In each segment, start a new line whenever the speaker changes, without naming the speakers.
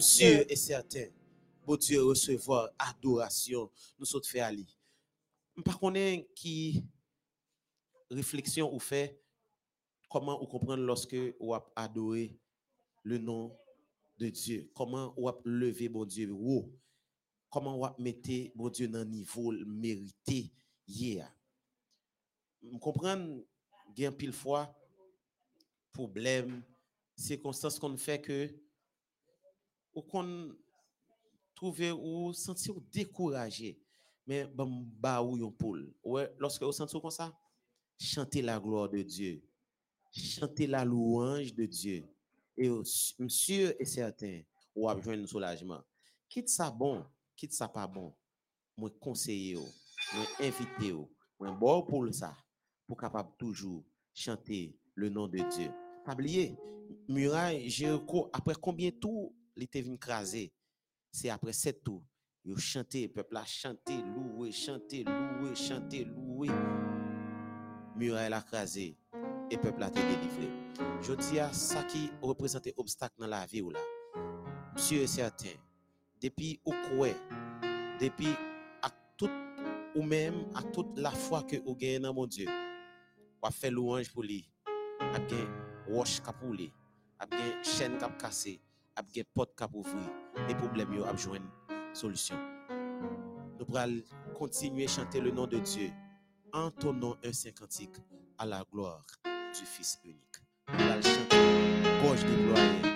à Monsieur
Dieu.
est certain. Bon Dieu recevoir adoration. Nous sommes fait aller. Par contre, qui réflexion ou fait comment vous comprendre lorsque vous adoré le nom de Dieu? Comment vous lever bon Dieu? Haut? Comment vous mettre bon Dieu dans le niveau mérité hier? Vous comprenez, il y a pile fois problème, circonstances qu'on fait que ou qu'on trouve ou sentir découragé. Mais bon ba ou yon poule. Ouais lorsque vous sentez comme ça chantez la gloire de Dieu. Chantez la louange de Dieu. Et monsieur est certain ou a besoin de soulagement. Quitte ça bon quitte ça pas bon moi conseiller moi inviter moi bon pour ça pour capable toujours chanter le nom de Dieu. Pas oublier muraille Jéricho après combien de tours il venu craser c'est après sept tours il chanté peuple a chanté loué chanté loué chanté loué muraille a crasé et peuple a été délivré je dis à ça qui représente obstacle dans la vie ou là monsieur est certain depuis au croit depuis à tout ou même à toute la foi que vous gagnez mon Dieu. Ou fait louange pour lui a gen roche chaîne kap cassé, ap gen porte kap ouvri, les problèmes ap joindre solution. Nous pral continuer chanter le nom de Dieu, entonnons un saint cantique à la gloire du Fils unique. Nous pral chanter gorge déployée,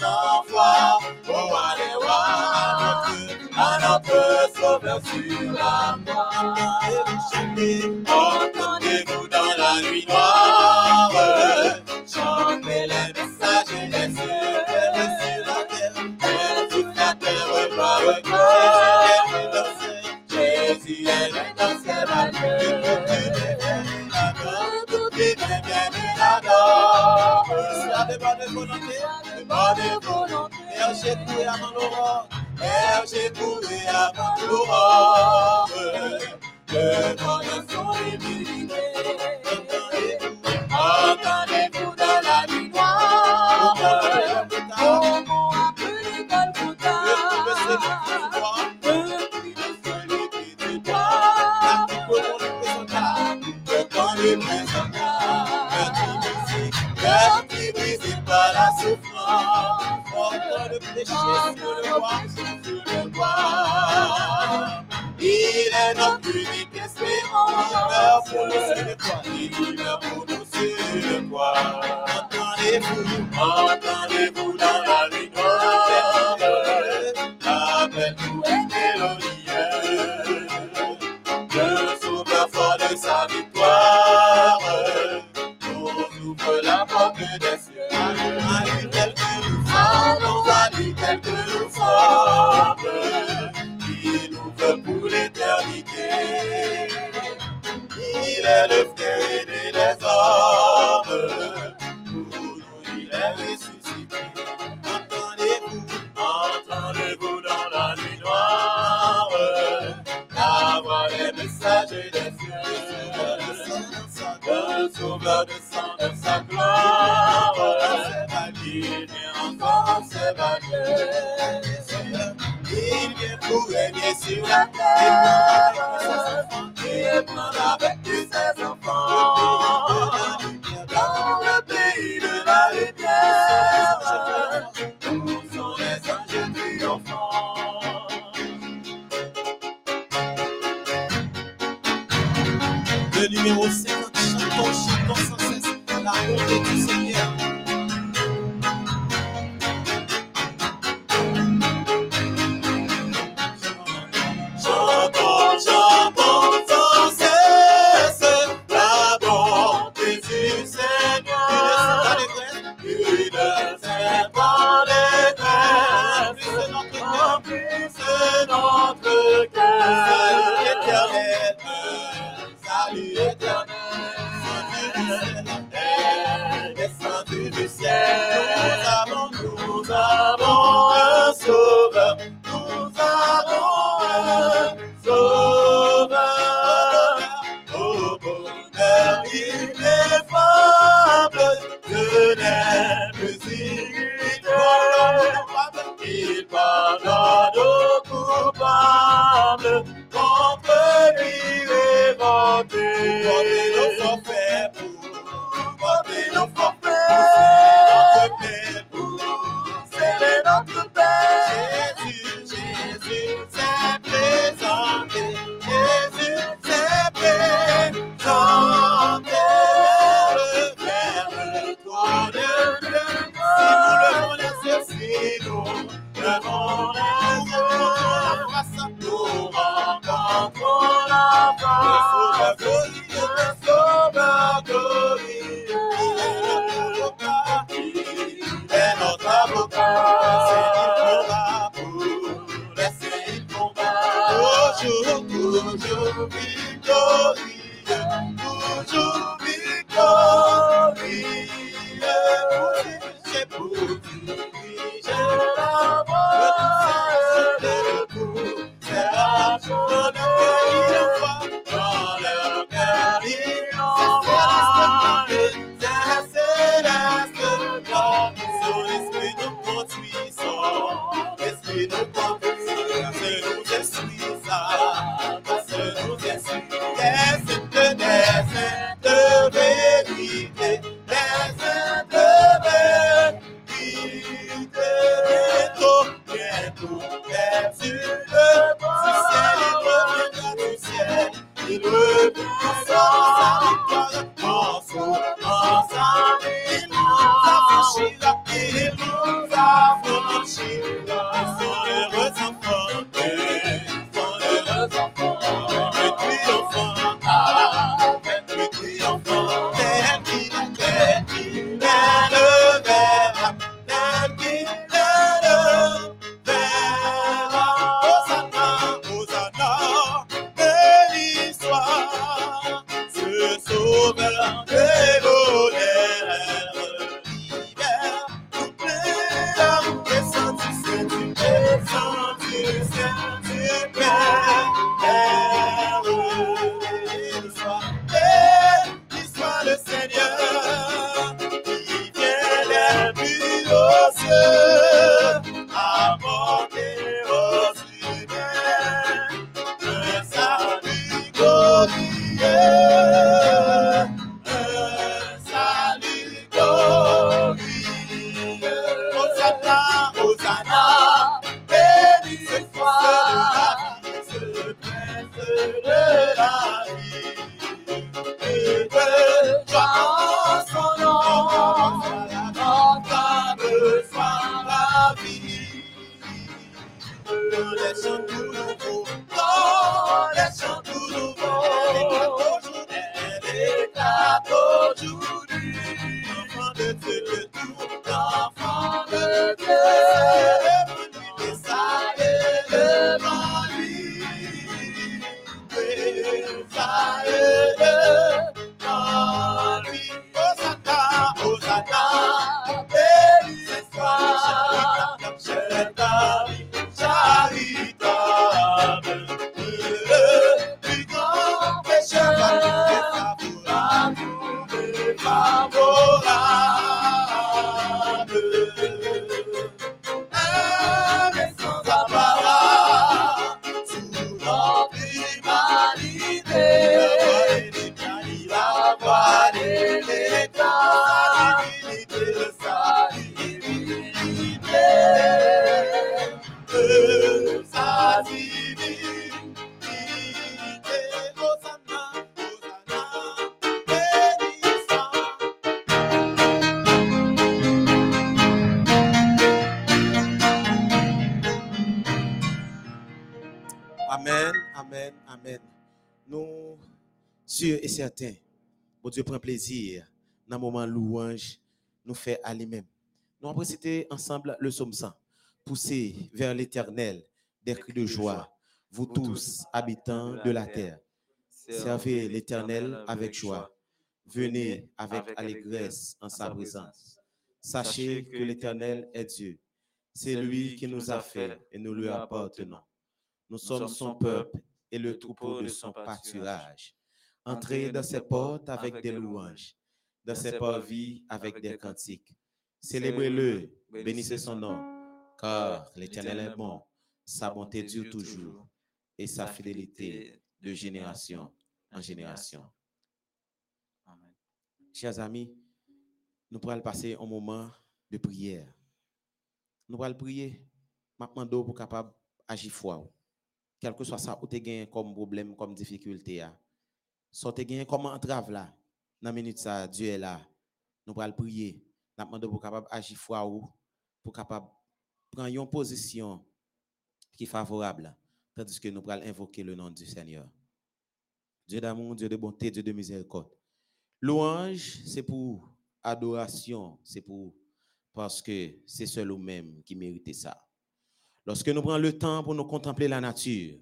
sans foi. Oh, allez voir à notre, sauveur sur la croix. Et vous chantez, entendez-vous dans la nuit noire. Chantez les messages et les cieux sur la terre. Et toute la terre gloire Jésus est le dans ce radieux. Tout est bien, bien, bien, bien,
bien, bien, bien, bien, bien, bien, de bonne volonté,
de bonne volonté.
Et j'ai trouvé à mon aurore,
et j'ai trouvé à mon aurore. Le temps de son. Il est notre unique espérance.
Une heure pour nous,
une heure pour nous sur le bois.
Entendez-vous,
entendez-vous.
Dieu prend plaisir dans le moment louange, nous fait à lui-même. Nous avons cité ensemble le psaume 100. Poussez vers l'éternel des cris de joie, vous tous, habitants de la terre. Servez l'Éternel avec joie. Venez avec allégresse en sa présence. Sachez que l'Éternel est Dieu. C'est lui qui nous a fait et nous lui appartenons. Nous sommes son peuple et le troupeau de son pâturage. Entrez dans ses portes avec des louanges, dans ses parvis avec des cantiques. Célébrez-le, bénissez son nom, car l'Éternel est bon, sa bonté dure toujours et sa fidélité de génération en génération.
Amen.
Chers amis, nous pourrons passer un moment de prière. Nous allons prier maintenant pour capable agir foi. Quel que soit ça, ou te gagné comme problème, comme difficulté, ya. soit te gagné comme entrave là, dans minute ça, Dieu est là. Nous allons prier. Nous demandons pour capable agir foi ou pour capable prendre une position qui est favorable, tandis que nous allons invoquer le nom du Seigneur. Dieu d'amour, Dieu de bonté, Dieu de miséricorde. Louange, c'est pour adoration, c'est pour parce que c'est seul ou même qui mérite ça. Lorsque nous prenons le temps pour nous contempler la nature,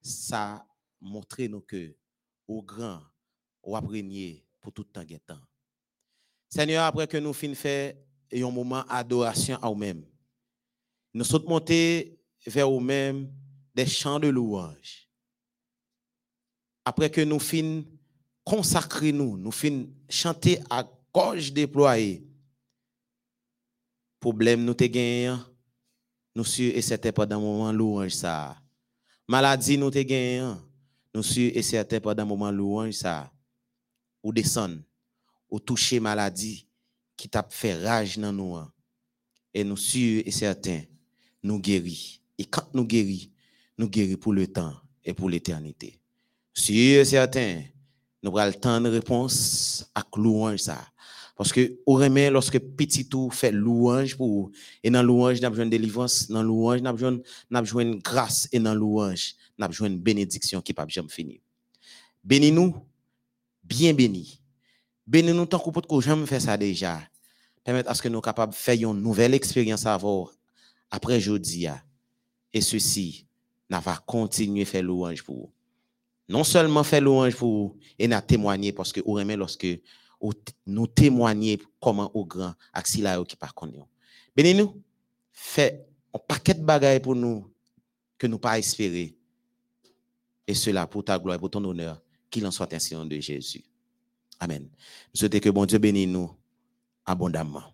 ça montre nous que au grand, ou régner pour tout temps temps. Seigneur, après que nous finissons faire un moment d'adoration à nous-mêmes, nous sommes montés vers nous-mêmes des chants de louange. Après que nous finissons consacrer nous, nous finissons chanter à gorge déployée. Problème nous te gagné, nous sûrs et c'était pendant moment louange ça. Maladie nous te nous sûrs et c'était pendant un moment louange ça. Ou descendre, ou toucher maladie qui t'a fait rage dans nous. hein. Et nous sûrs et certains, nous guéris. Et quand nous guéris, nous guéris pour le temps et pour l'éternité. Sûr et certain, nous avons le temps de réponse à louange ça. Parce que, au remet, lorsque petit tout fait louange pour et dans louange, avons besoin de délivrance, dans louange, avons besoin- avons besoin grâce, et dans louange, nous avons besoin de bénédiction qui peut jamais finir. Bénis-nous, bien bénis. Bénis-nous tant qu'on peut jamais fait ça déjà. Permettre à ce que nous capables de faire une nouvelle expérience avoir après jeudi. Et ceci, nous va continuer à faire louange pour vous. Non seulement faire louange pour vous, et nous témoigner parce que ou remet lorsque nous témoigner comment au grand axilla qui par contre. Bénis-nous, fait un paquet de bagailles pour nous que nous pas espérer. Et cela pour ta gloire, pour ton honneur, qu'il en soit ainsi nom de Jésus. Amen. Nous souhaitons que bon Dieu bénisse nous abondamment.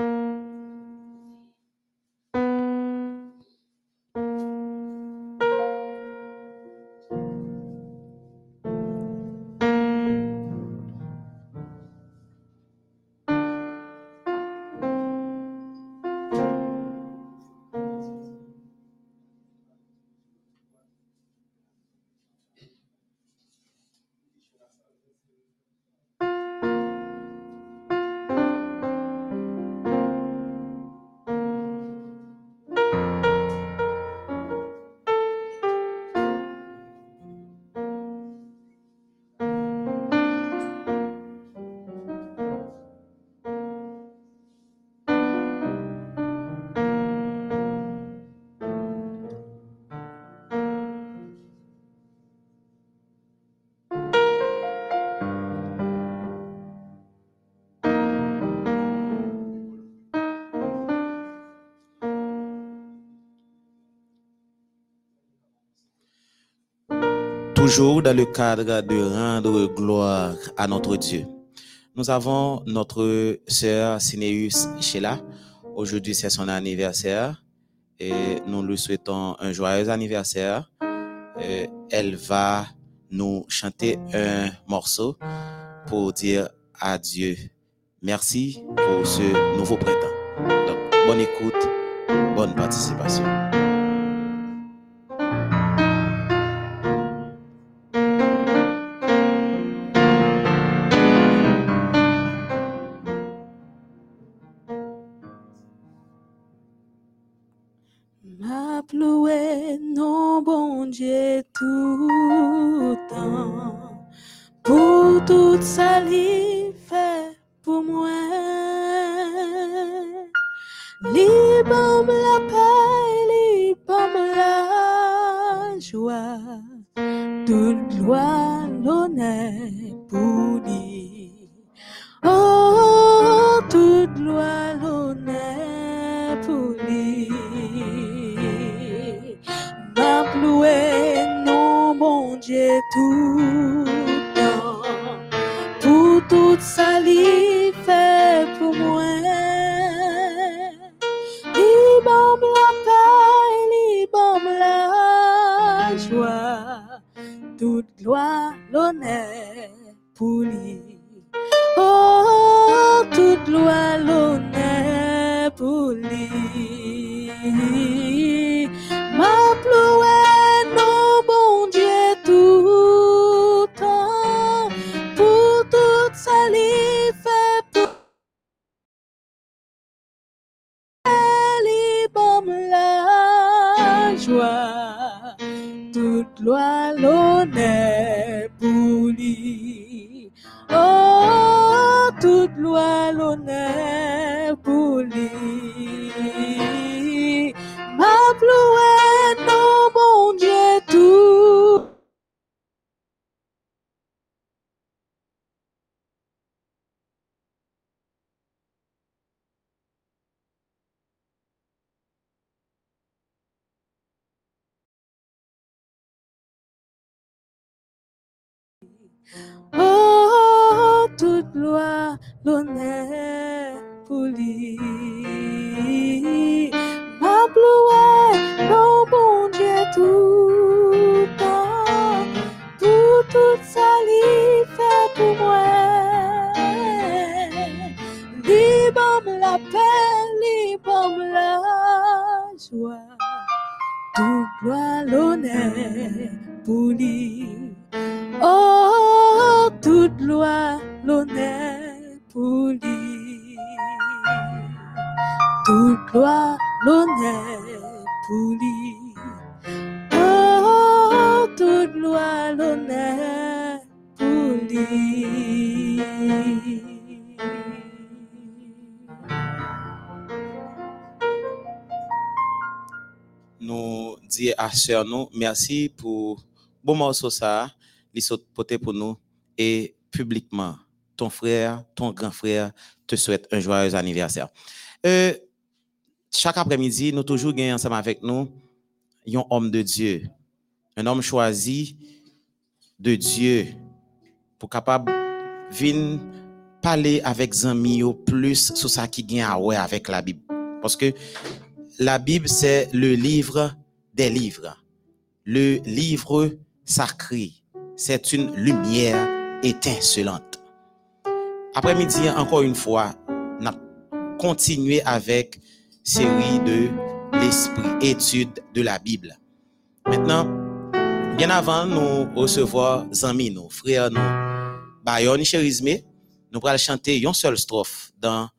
toujours dans le cadre de rendre gloire à notre Dieu. Nous avons notre sœur Sineus Sheila. Aujourd'hui, c'est son anniversaire et nous lui souhaitons un joyeux anniversaire. Euh, elle va nous chanter un morceau pour dire à Dieu merci pour ce nouveau printemps. Donc, bonne écoute, bonne participation.
L'honneur pour lui. Toute gloire, l'honneur pour lui. Oh, toute gloire, l'honneur pour lui.
nous dire à sœur nous merci pour bon morceau ça les pour nous et publiquement ton frère ton grand frère te souhaite un joyeux anniversaire Euh, chaque après-midi nous toujours gagnons ensemble avec nous un homme de Dieu un homme choisi de Dieu pour capable venir parler avec amis yo plus sur ça qui gagne à ouais avec la Bible parce que la Bible, c'est le livre des livres. Le livre sacré. C'est une lumière étincelante. Après-midi, encore une fois, on a continué avec série de l'esprit, étude de la Bible. Maintenant, bien avant nous recevoir amis, nos frères, nous, Bayon Cherizme, nous allons chanter une seule strophe dans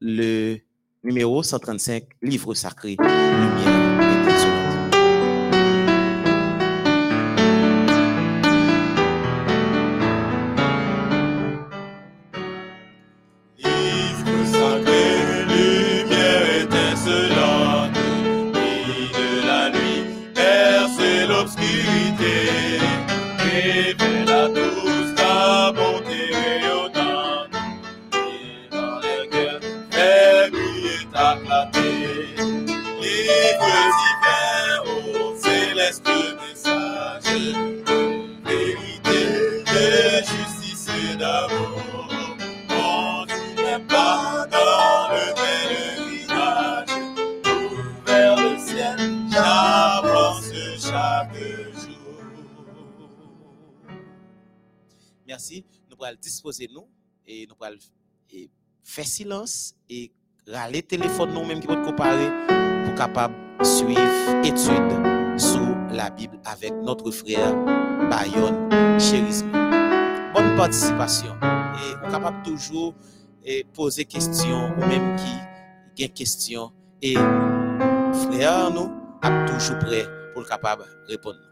le numéro 135, livre sacré, lumière
nous allons faire silence et râler téléphone nous même qui peut comparer pour capable suivre étude sur la Bible avec notre frère Bayon Chérisme. Bonne participation et capable toujours et poser questions ou même qui a question et frère nous est toujours prêt pour capable répondre.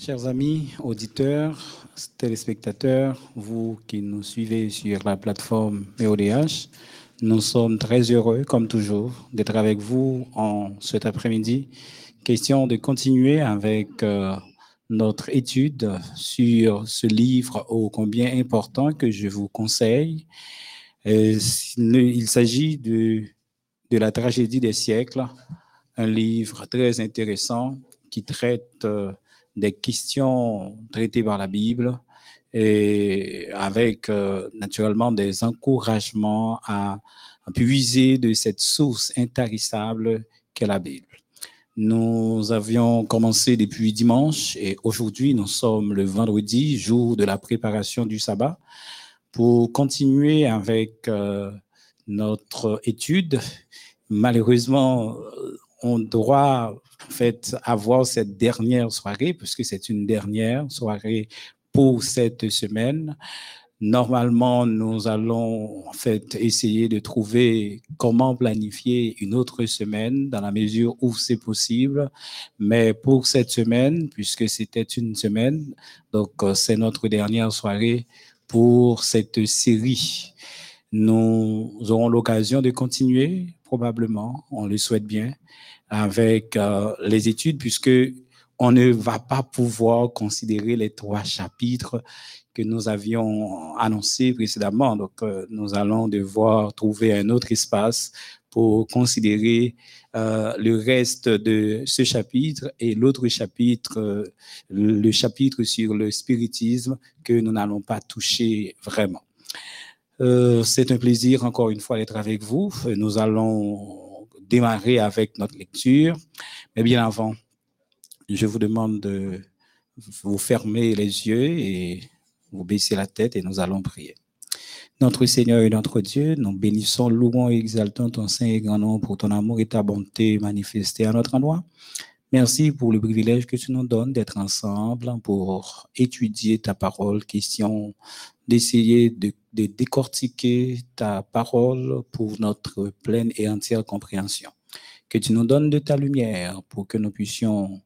Chers amis, auditeurs, téléspectateurs, vous qui nous suivez sur la plateforme EODH, nous sommes très heureux, comme toujours, d'être avec vous en cet après-midi. Question de continuer avec euh, notre étude sur ce livre ô combien important que je vous conseille. Euh, il s'agit de, de la tragédie des siècles, un livre très intéressant qui traite euh, des questions traitées par la Bible et avec euh, naturellement des encouragements à, puiser de cette source intarissable qu'est la Bible. Nous avions commencé depuis dimanche et aujourd'hui nous sommes le vendredi, jour de la préparation du sabbat, pour continuer avec euh, notre étude. Malheureusement, on doit en fait avoir cette dernière soirée, puisque c'est une dernière soirée pour cette semaine. Normalement, nous allons en fait essayer de trouver comment planifier une autre semaine dans la mesure où c'est possible. Mais pour cette semaine, puisque c'était une semaine, donc euh, c'est notre dernière soirée pour cette série. Nous aurons l'occasion de continuer, probablement, on le souhaite bien, avec euh, les études, puisque on ne va pas pouvoir considérer les trois chapitres que nous avions annoncés précédemment. Donc, euh, nous allons devoir trouver un autre espace pour considérer euh, le reste de ce chapitre et l'autre chapitre, euh, le chapitre sur le spiritisme que nous n'allons pas toucher vraiment. Euh, c'est un plaisir encore une fois d'être avec vous. Nous allons démarrer avec notre lecture. Mais bien avant, je vous demande de vous fermer les yeux et vous baisser la tête et nous allons prier. Notre Seigneur et notre Dieu, nous bénissons, louons et exaltons ton saint et grand nom pour ton amour et ta bonté manifestée à notre endroit. Merci pour le privilège que tu nous donnes d'être ensemble pour étudier ta parole, question d'essayer de, décortiquer ta parole pour notre pleine et entière compréhension. Que tu nous donnes de ta lumière pour que nous puissions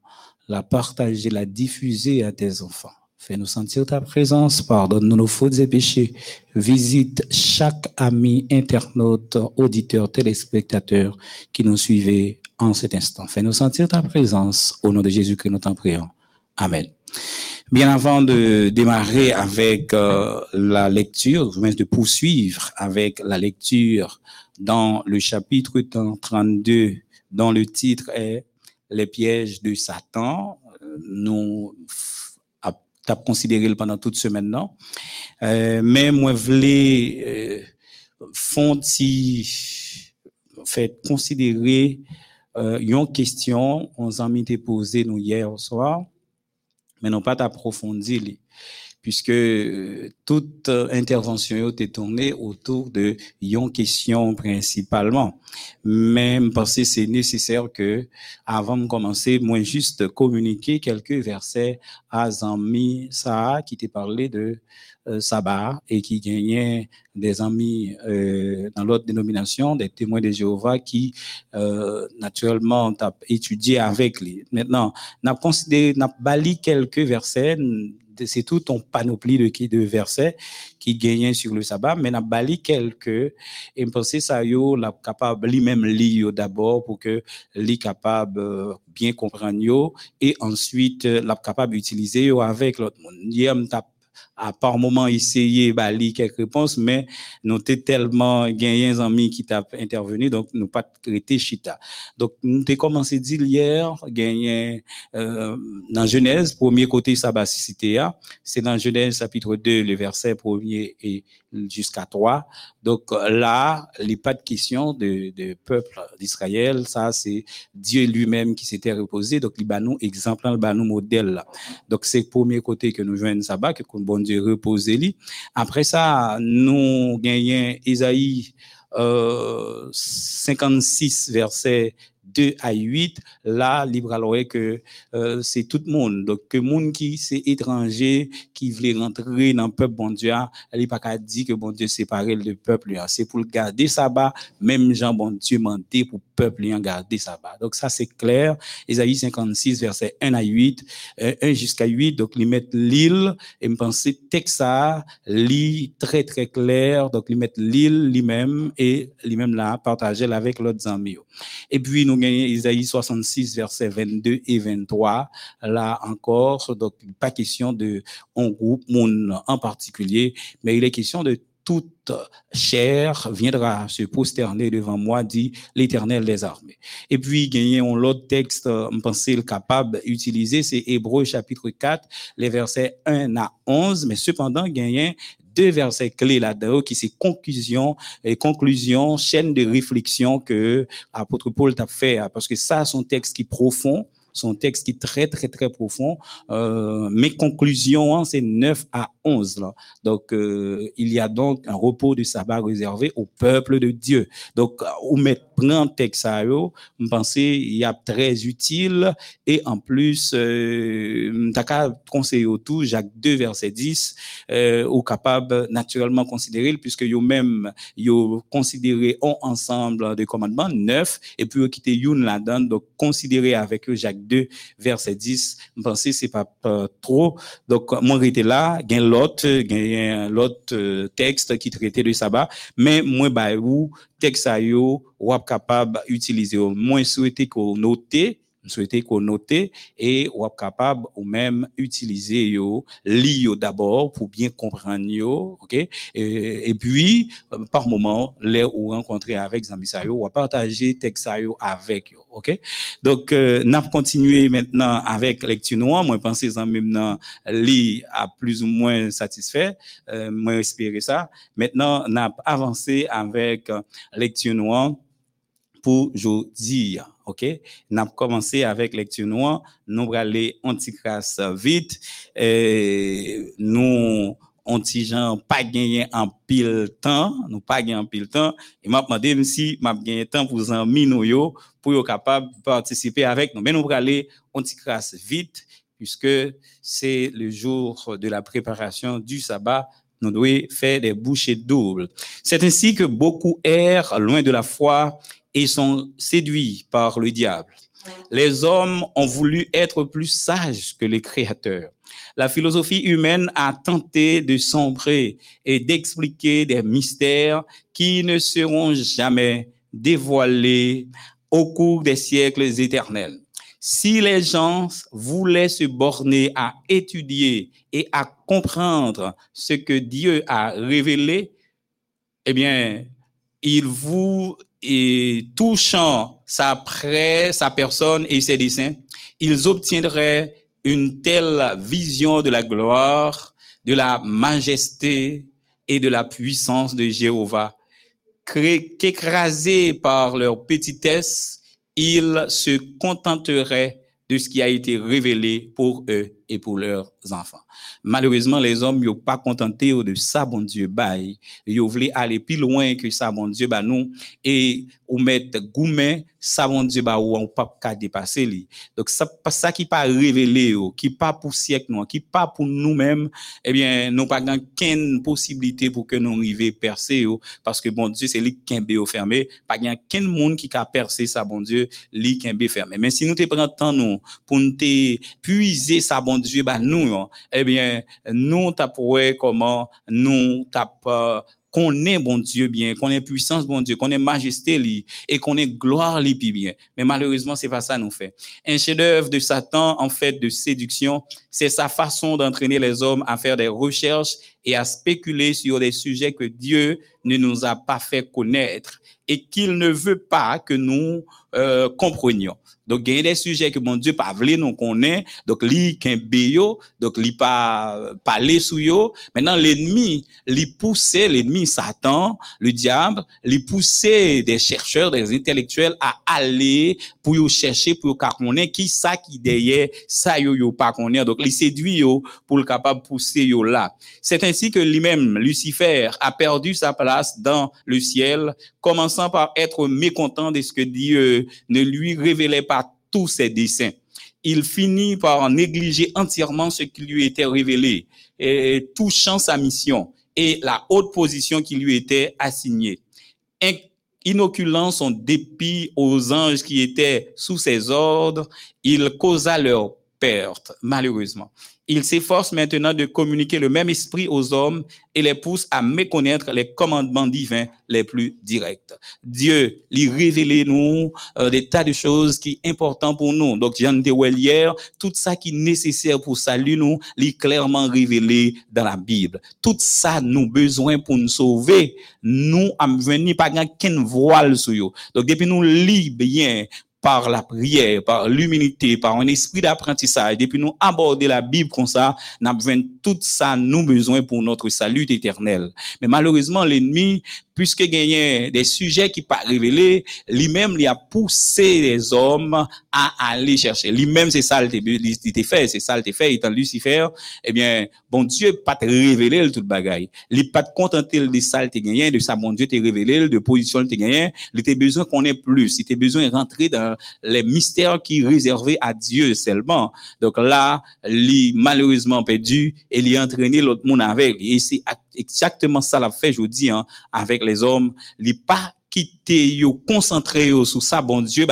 la partager, la diffuser à tes enfants. Fais-nous sentir ta présence, pardonne-nous nos fautes et péchés. Visite chaque ami, internaute, auditeur, téléspectateur qui nous suivait en cet instant. Fais-nous sentir ta présence. Au nom de Jésus que nous t'en prions. Amen. Bien avant de démarrer avec euh, la lecture, de poursuivre avec la lecture dans le chapitre 32, dont le titre est Les pièges de Satan, euh, nous avons considéré pendant toute semaine, non? Euh, mais moi, voulais euh, font fait considérer euh, une question on amis été posée nous hier soir mais non pas approfondir puisque euh, toute euh, intervention était tournée autour de une question principalement. Mais pense que c'est nécessaire que, avant de commencer, moi juste communiquer quelques versets à Zami Saha qui t'a parlé de euh, sabbat et qui gagnait des amis euh, dans l'autre dénomination, des témoins de Jéhovah qui euh, naturellement ont étudié avec lui. Maintenant, n'a considéré, n'a bali quelques versets c'est tout ton panoplie de, de versets qui gagnent sur le sabbat, mais n'a bali quelques, et me penser ça yo, la capable, lui-même lire d'abord pour que lui capable euh, bien comprendre et ensuite la capable d'utiliser avec l'autre monde à par moment essayer bah, quelques réponses, mais nous avons tellement gagné un ami qui t'a intervenu, donc nous pas traité chita. Donc nous avons commencé dire hier, gagné euh, dans Genèse, premier côté sabbaticité, c'est dans Genèse chapitre 2, le verset premier et jusqu'à 3. Donc là, il a pas de question de, de peuple d'Israël, ça c'est Dieu lui-même qui s'était reposé, donc il nous exemple, il nous modèle. Donc c'est le premier côté que nous jouons sabbat, que bon Dieu reposer lui. Après ça, nous gagnons Isaïe euh, 56, verset 2 à 8, là, libre alors que euh, c'est tout le monde. Donc, que monde qui c'est étranger, qui voulait rentrer dans le peuple bon Dieu, elle n'est pas dire que bon Dieu séparer le peuple. C'est pour le garder sabbat, même Jean bon Dieu mentait pour peuple en garder sabbat. Donc, ça, c'est clair. Isaïe 56, verset 1 à 8, 1 euh, jusqu'à 8. Donc, ils mettent l'île, et me penser ça, lit très, très clair. Donc, ils mettent l'île lui-même, et lui-même là, partager avec l'autre amis. Et puis, nous gagnons Isaïe 66, verset 22 et 23. Là encore, donc, pas question de un groupe, monde en particulier, mais il est question de toute chair viendra se prosterner devant moi, dit l'Éternel des armées. Et puis, gagnons l'autre texte, je pense le capable d'utiliser, c'est Hébreu chapitre 4, les versets 1 à 11, mais cependant, gagnons deux versets clés là-dedans, qui c'est conclusion et conclusion, chaîne de réflexion que apôtre Paul t'a fait, hein, parce que ça, son texte qui est profond, son texte qui est très, très, très profond. Euh, mes conclusions, hein, c'est 9 à 11. Là. Donc, euh, il y a donc un repos du sabbat réservé au peuple de Dieu. Donc, ou mettre prend texte à eux, je pense il y a très utile et en plus, euh, t'as conseiller autour, Jacques 2, verset 10, euh, ou capable naturellement considérer, puisque yo même, yo considéré ensemble des commandements, 9, et puis quitter une là-dedans, donc considérer avec eux Jacques 2, verset 10, je pense c'est pas, pas, trop. Donc, moi, j'étais là, gain lot, euh, genyen lot euh, tekst ki trete de sabat, men mwen bay ou tekst a yo wap kapab utilize yo. Mwen souwete ko note souhaité qu'on note et ou capable ou même utiliser yo li d'abord pour bien comprendre yo OK? Et, et puis par moment les ou rencontrer avec Zami ou partager texte yo avec yo OK? Donc euh, n'a maintenant avec lecture noire. Moi penser Zami maintenant li a plus ou moins satisfait. Euh, moi espérer ça. Maintenant n'a avancé avec lecture noire pour dire, OK? N'a commencé avec lecture noire, nous aller anticrasse vite, nous, gens pas gagné en pile temps, nous pas gagné en pile temps, et m'a demandé si m'a gagné temps pour en nous pour être capable participer avec nous. Mais nous aller anticrasse vite, puisque c'est le jour de la préparation du sabbat nous devons faire des bouchées doubles. C'est ainsi que beaucoup errent loin de la foi et sont séduits par le diable. Les hommes ont voulu être plus sages que les créateurs. La philosophie humaine a tenté de sombrer et d'expliquer des mystères qui ne seront jamais dévoilés au cours des siècles éternels. Si les gens voulaient se borner à étudier et à comprendre ce que Dieu a révélé, eh bien, il vous, et touchant sa presse, sa personne et ses desseins, ils obtiendraient une telle vision de la gloire, de la majesté et de la puissance de Jéhovah, qu'é- qu'écrasés par leur petitesse, ils se contenteraient de ce qui a été révélé pour eux et pour leurs enfants. Malheureusement, les hommes n'ont pas contenté de ça, bon Dieu, bail. Ils voulaient aller plus loin que ça, bon Dieu, bah nous, et ou mettre gourmet, ça, bon Dieu, bah ou on pas qu'à dépasser lui. Donc, ça, ça qui pas révélé, yo, qui pas pour siècle, non, qui pas pour nous-mêmes, eh bien, nous pas qu'une possibilité pour que nous arrivions percer, yo, parce que bon Dieu, c'est lui qui est fermé, pas qu'un monde qui a percé ça, bon Dieu, lui qui est fermé. Mais si nous te prenons temps, nous, pour nous puiser ça, bon Dieu, bah nous, yo, eh bien, nous t'approuer comment nous tape qu'on est bon Dieu bien, qu'on est puissance bon Dieu, qu'on est majesté et qu'on est gloire puis bien. Mais malheureusement, c'est pas ça nous fait. Un chef-d'œuvre de Satan, en fait, de séduction, c'est sa façon d'entraîner les hommes à faire des recherches et à spéculer sur des sujets que Dieu ne nous a pas fait connaître et qu'il ne veut pas que nous euh, comprenions. Donc, il y a des sujets que mon Dieu pas voulu nous connaît. Donc, li béo, donc li pas parler sous yo. Maintenant, l'ennemi, li pousser, l'ennemi Satan, le diable, li pousser des chercheurs, des intellectuels à aller pour yo chercher, pour yo connaître qui ça qui derrière ça yo yo pas connaître. Donc, li séduit yo pour le capable pousser yo là. C'est ainsi que lui-même, Lucifer, a perdu sa place dans le ciel, commençant par être mécontent de ce que Dieu ne lui révélait pas tous ses desseins. Il finit par négliger entièrement ce qui lui était révélé, et touchant sa mission et la haute position qui lui était assignée. In- Inoculant son dépit aux anges qui étaient sous ses ordres, il causa leur perte, malheureusement. Il s'efforce maintenant de communiquer le même esprit aux hommes et les pousse à méconnaître les commandements divins les plus directs. Dieu, lui révélé nous euh, des tas de choses qui sont importantes pour nous. Donc, Jean de hier, tout ça qui est nécessaire pour salut nous, lui clairement révélé dans la Bible. Tout ça nous besoin pour nous sauver, nous am venir pas qu'un voile sur yo. Donc, depuis nous lit bien par la prière, par l'humilité, par un esprit d'apprentissage, depuis nous aborder la Bible comme ça, nous avons tout ça, nous besoin pour notre salut éternel. Mais malheureusement, l'ennemi, puisque gagné des sujets qui pas révélés, lui-même, il a poussé les hommes à aller chercher. Lui-même, c'est ça, il était fait, c'est ça, il était fait, étant Lucifer, eh bien, bon Dieu, pas te révéler le tout bagaille. Il pas te contenter de ça, te gagné, de ça, bon Dieu, te révélé, de position, te gagné. Il était besoin qu'on ait plus. Il était besoin de rentrer dans les mystères qui réservés à Dieu seulement. Donc là, il malheureusement perdu et il a entraîné l'autre monde avec. Et c'est exactement ça l'a fait, je vous dis, hein, avec les hommes. Il pas yo concentré yo sur ça bon Dieu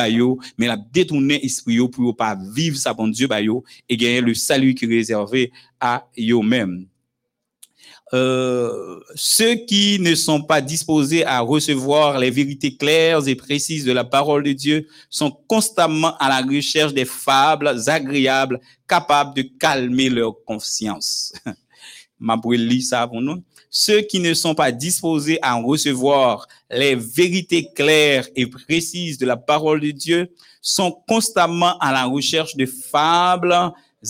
mais la détourné esprit pour yo pas vivre ça bon Dieu ba yo et gagner le salut qui est réservé à yo même euh, ceux qui ne sont pas disposés à recevoir les vérités claires et précises de la parole de Dieu sont constamment à la recherche des fables agréables capables de calmer leur conscience. Ça pour nous. Ceux qui ne sont pas disposés à recevoir les vérités claires et précises de la parole de Dieu sont constamment à la recherche de fables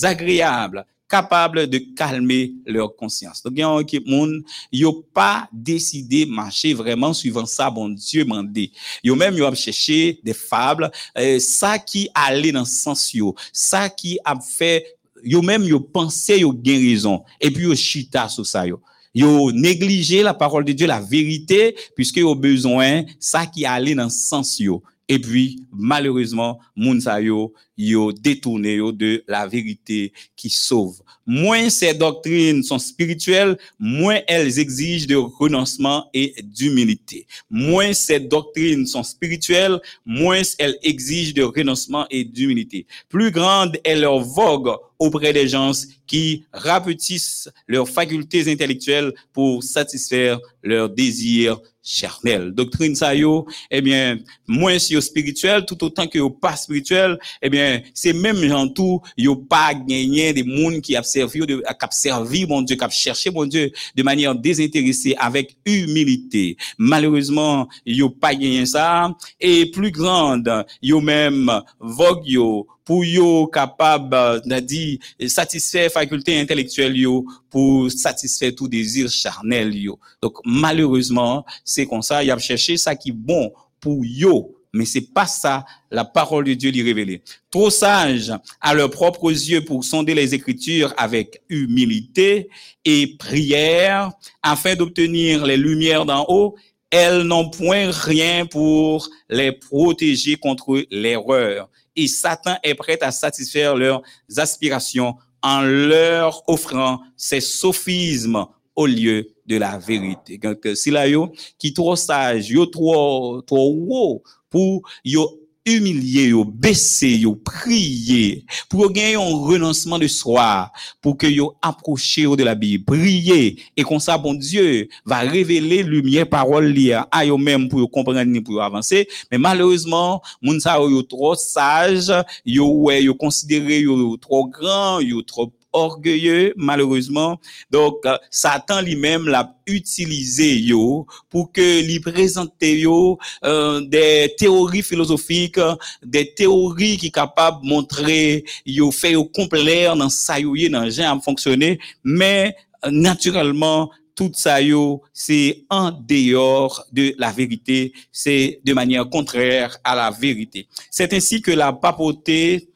agréables capables de calmer leur conscience. Donc, il y a un équipe monde, ils n'ont pas décidé de marcher vraiment suivant ça, bon Dieu mandé. Ils ont même, ils ont cherché des fables, euh, ça qui allait dans ce sens, ça qui a fait, ils ont même, ils ont pensé, ils ont raison, et puis ils ont chita sur ça. Ils ont négligé la parole de Dieu, la vérité, puisqu'ils ont besoin, ça qui allait dans ce sens. Et puis, malheureusement, moun sa yo, yo détourné yo de la vérité qui sauve. Moins ces doctrines sont spirituelles, moins elles exigent de renoncement et d'humilité. Moins ces doctrines sont spirituelles, moins elles exigent de renoncement et d'humilité. Plus grande est leur vogue auprès des gens qui rapetissent leurs facultés intellectuelles pour satisfaire leurs désirs charnels. Doctrine ça yo, eh bien, moins si yo spirituel, tout autant que yo pas spirituel, eh bien, c'est même gens tout, yo pas gagné des monde qui a servi, de, qui a servi, mon Dieu, qui a cherché, mon Dieu, de manière désintéressée, avec humilité. Malheureusement, yo pas gagné ça, et plus grande, yo même, vogue yo, pour yo capable de dire satisfaire faculté intellectuelle yo pour satisfaire tout désir charnel yo. Donc malheureusement, c'est comme ça, il a cherché ça qui est bon pour yo, mais c'est pas ça la parole de Dieu lui révélée. Trop sages à leurs propres yeux pour sonder les écritures avec humilité et prière afin d'obtenir les lumières d'en haut, elles n'ont point rien pour les protéger contre l'erreur et Satan est prêt à satisfaire leurs aspirations en leur offrant ses sophismes au lieu de la vérité. Donc, si là, yo, qui trop sage, yo trop, trop haut pour yo humilier, yo baisser, yo prier, pour gagner un renoncement de soi, pour que yo approcher de la Bible, prier, et comme ça, bon Dieu va révéler lumière, parole, lire à yo même pour comprendre, pour avancer. Mais malheureusement, moun sa yo trop sage, yo, ouais, yo considéré yo trop grand, yo trop orgueilleux, malheureusement. Donc, euh, Satan lui-même l'a utilisé yo pour que lui présente yo euh, des théories philosophiques, des théories qui capables de montrer yo fait yo complet dans ça yo dans fonctionner, mais naturellement tout ça yo c'est en dehors de la vérité, c'est de manière contraire à la vérité. C'est ainsi que la papauté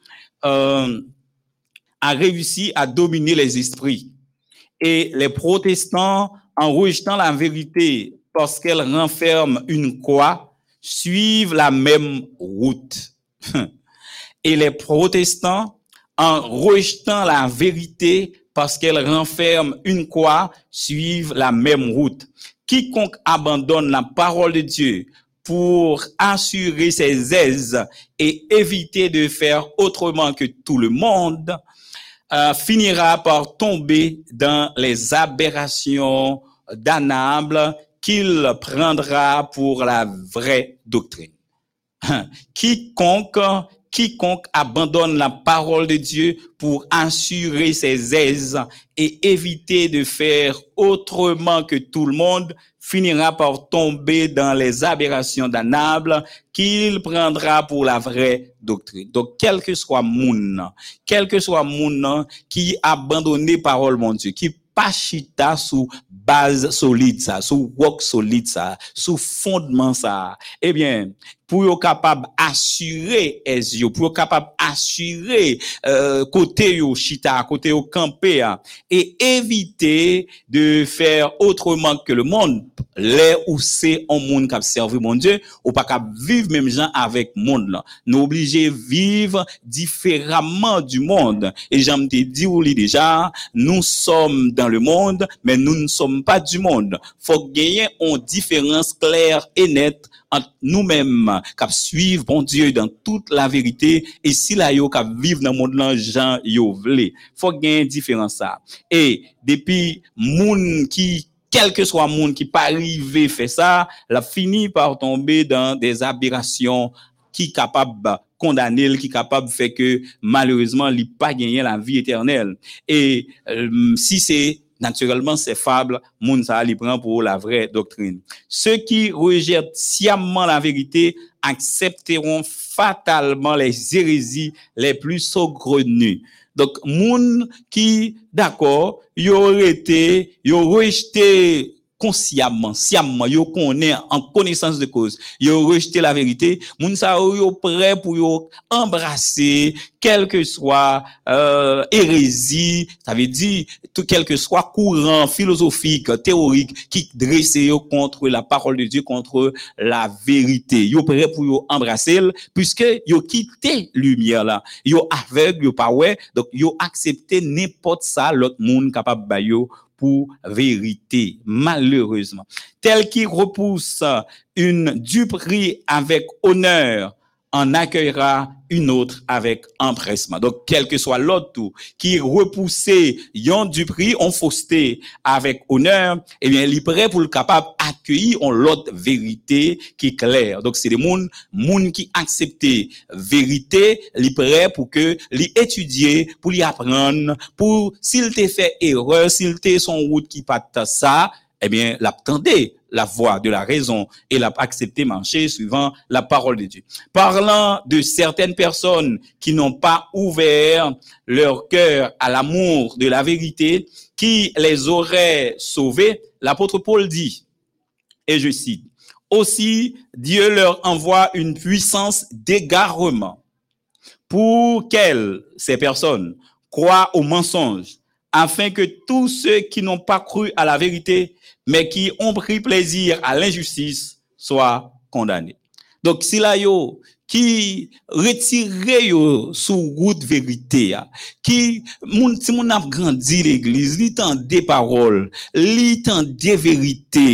euh, a réussi à dominer les esprits. Et les protestants, en rejetant la vérité parce qu'elle renferme une croix, suivent la même route. Et les protestants, en rejetant la vérité parce qu'elle renferme une croix, suivent la même route. Quiconque abandonne la parole de Dieu pour assurer ses aises et éviter de faire autrement que tout le monde, euh, finira par tomber dans les aberrations damnables qu'il prendra pour la vraie doctrine. Quiconque, quiconque abandonne la parole de Dieu pour assurer ses aises et éviter de faire autrement que tout le monde, finira par tomber dans les aberrations damnables qu'il prendra pour la vraie doctrine. Donc, quel que soit moun, quel que soit moun qui abandonné parole, mon Dieu, qui pas chita sous base solide ça, sous rock solide ça, sous fondement ça, eh bien, pour yo capable assurer es yo, pour yo capable assurer euh, côté yo chita, côté yo campé hein, et éviter de faire autrement que le monde, les ou c'est un monde qui servi mon Dieu, ou pas qu'à vivre même gens avec monde là. Nous obligés vivre différemment du monde. Et j'aime te dire déjà, nous sommes dans le monde, mais nous ne sommes pas du monde. Faut gagner une différence claire et nette nous-mêmes, qui suivre bon Dieu dans toute la vérité, et si la yo qui vivre dans le monde là, Jean yo. Faut gagner différence ça. Et depuis moun qui quel que soit monde qui pas arrivé fait ça, la fini par tomber dans des aberrations qui capable condamner, qui capable fait que malheureusement il pas gagné la vie éternelle. Et euh, si c'est naturellement c'est fable, moun ça li prend pour la vraie doctrine. Ceux qui rejettent sciemment la vérité accepteront fatalement les hérésies les plus saugrenues. Donc, moun qui, d'accord, yo été, yo rejeté consciemment, sciemment, yo connaît en connaissance de cause, yo rejeté la vérité, moun sa yo, prêt pour yo embrasser quel que soit euh, hérésie, ça veut dire tout quel que soit courant philosophique, théorique qui dresse yo contre la parole de Dieu, contre la vérité. Yo prêt pour yo embrasser puisque yo quitté lumière là. Yo aveugle, yo pas ouais, donc yo accepté n'importe ça l'autre monde capable ba yo pour vérité, malheureusement. Tel qui repousse une duperie avec honneur, en accueillera une autre avec empressement. Donc, quel que soit l'autre qui repoussé yon du prix, on fausseté avec honneur, eh bien, il pour le capable accueillir on l'autre vérité qui est claire. Donc, c'est des moun qui acceptent vérité, il prêt pour que, li étudier, pour l'y apprendre, pour, s'il te fait erreur, s'il te son route qui pas ça, eh bien, l'attendez la voie de la raison et l'a accepté marcher suivant la parole de Dieu. Parlant de certaines personnes qui n'ont pas ouvert leur cœur à l'amour de la vérité, qui les aurait sauvés, l'apôtre Paul dit, et je cite, aussi Dieu leur envoie une puissance d'égarement pour qu'elles, ces personnes, croient au mensonge, afin que tous ceux qui n'ont pas cru à la vérité, men ki on pri plezir a l'injustis, soa kondane. Dok sila yo ki retire yo sou gout verite ya, ki moun ti moun ap grandi l'eglize, li tan de parol, li tan de verite,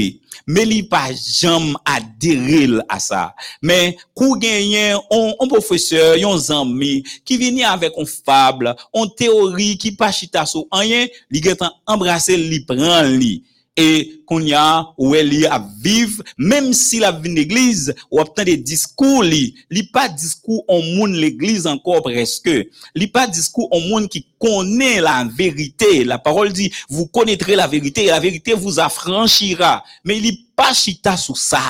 me li pa jam aderil a sa. Men kou genyen, on, on profeseur, yon zanmi, ki vini avek on fable, on teori ki pa chita sou anyen, li getan embrase li pran li. Et qu'on y a, ou elle y a vivre, même si la vie l'église, ou obtient des discours li, li pas discours en monde l'église encore presque. Li pas discours en monde qui connaît la vérité. La parole dit, vous connaîtrez la vérité et la vérité vous affranchira. Mais il pas chita sous ça.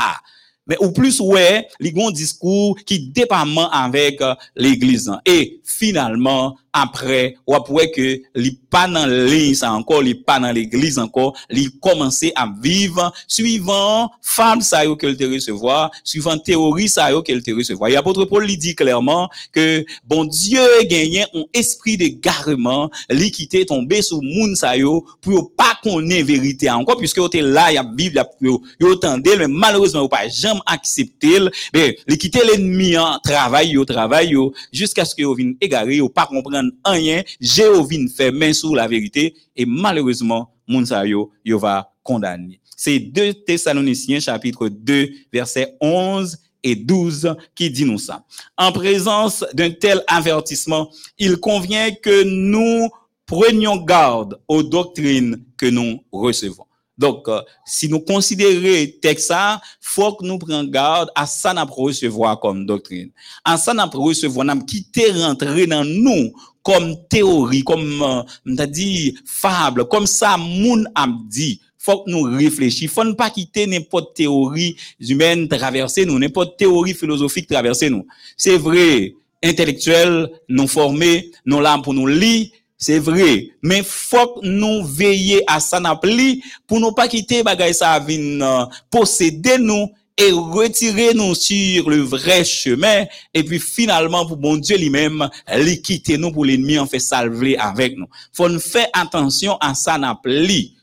Mais au plus, ouais, li gon discours qui dépendant avec euh, l'église. Et finalement, après, ou après que li pas dans ça encore, li pas dans l'église encore, li commencer à vivre suivant femme ça yo qu'elle te recevoir, suivant théorie ça yo qu'elle te recevoir. Et apôtre Paul lui dit clairement que bon Dieu gagné un esprit d'égarement, li quitté tomber sur moun ça yo pour pas connaître vérité encore puisque était là, y a vivre, y a mais malheureusement yo pas jamais accepté, ben li quitté l'ennemi en travail yo travail jusqu'à ce que yo vienne égarer, yo pas comprendre rien, Jéhovah fait main sur la vérité et malheureusement, moun sa yo, yo va condamner. C'est 2 Thessaloniciens chapitre 2 verset 11 et 12 qui dit nous ça. En présence d'un tel avertissement, il convient que nous prenions garde aux doctrines que nous recevons. Donc, euh, si nous considérons texte faut que nous prenions garde à ça n'a recevoir comme doctrine. À ça n'a recevoir, n'a quitté rentrer dans nous comme théorie, comme, euh, dit, fable, comme ça, moun a dit. Faut que nous réfléchissions. Faut ne pas quitter n'importe théorie humaine traverser nous, n'importe théorie philosophique traverser nous. C'est vrai, intellectuels, nous formés, nous là pour nous lire, c'est vrai, mais faut que nous veiller à ça. Pour nous pas quitter bagay ça euh, posséder nous et retirer nous sur le vrai chemin. Et puis finalement pour bon Dieu lui-même les quitter nous pour l'ennemi en fait salver avec nous. Faut nous faire attention à ça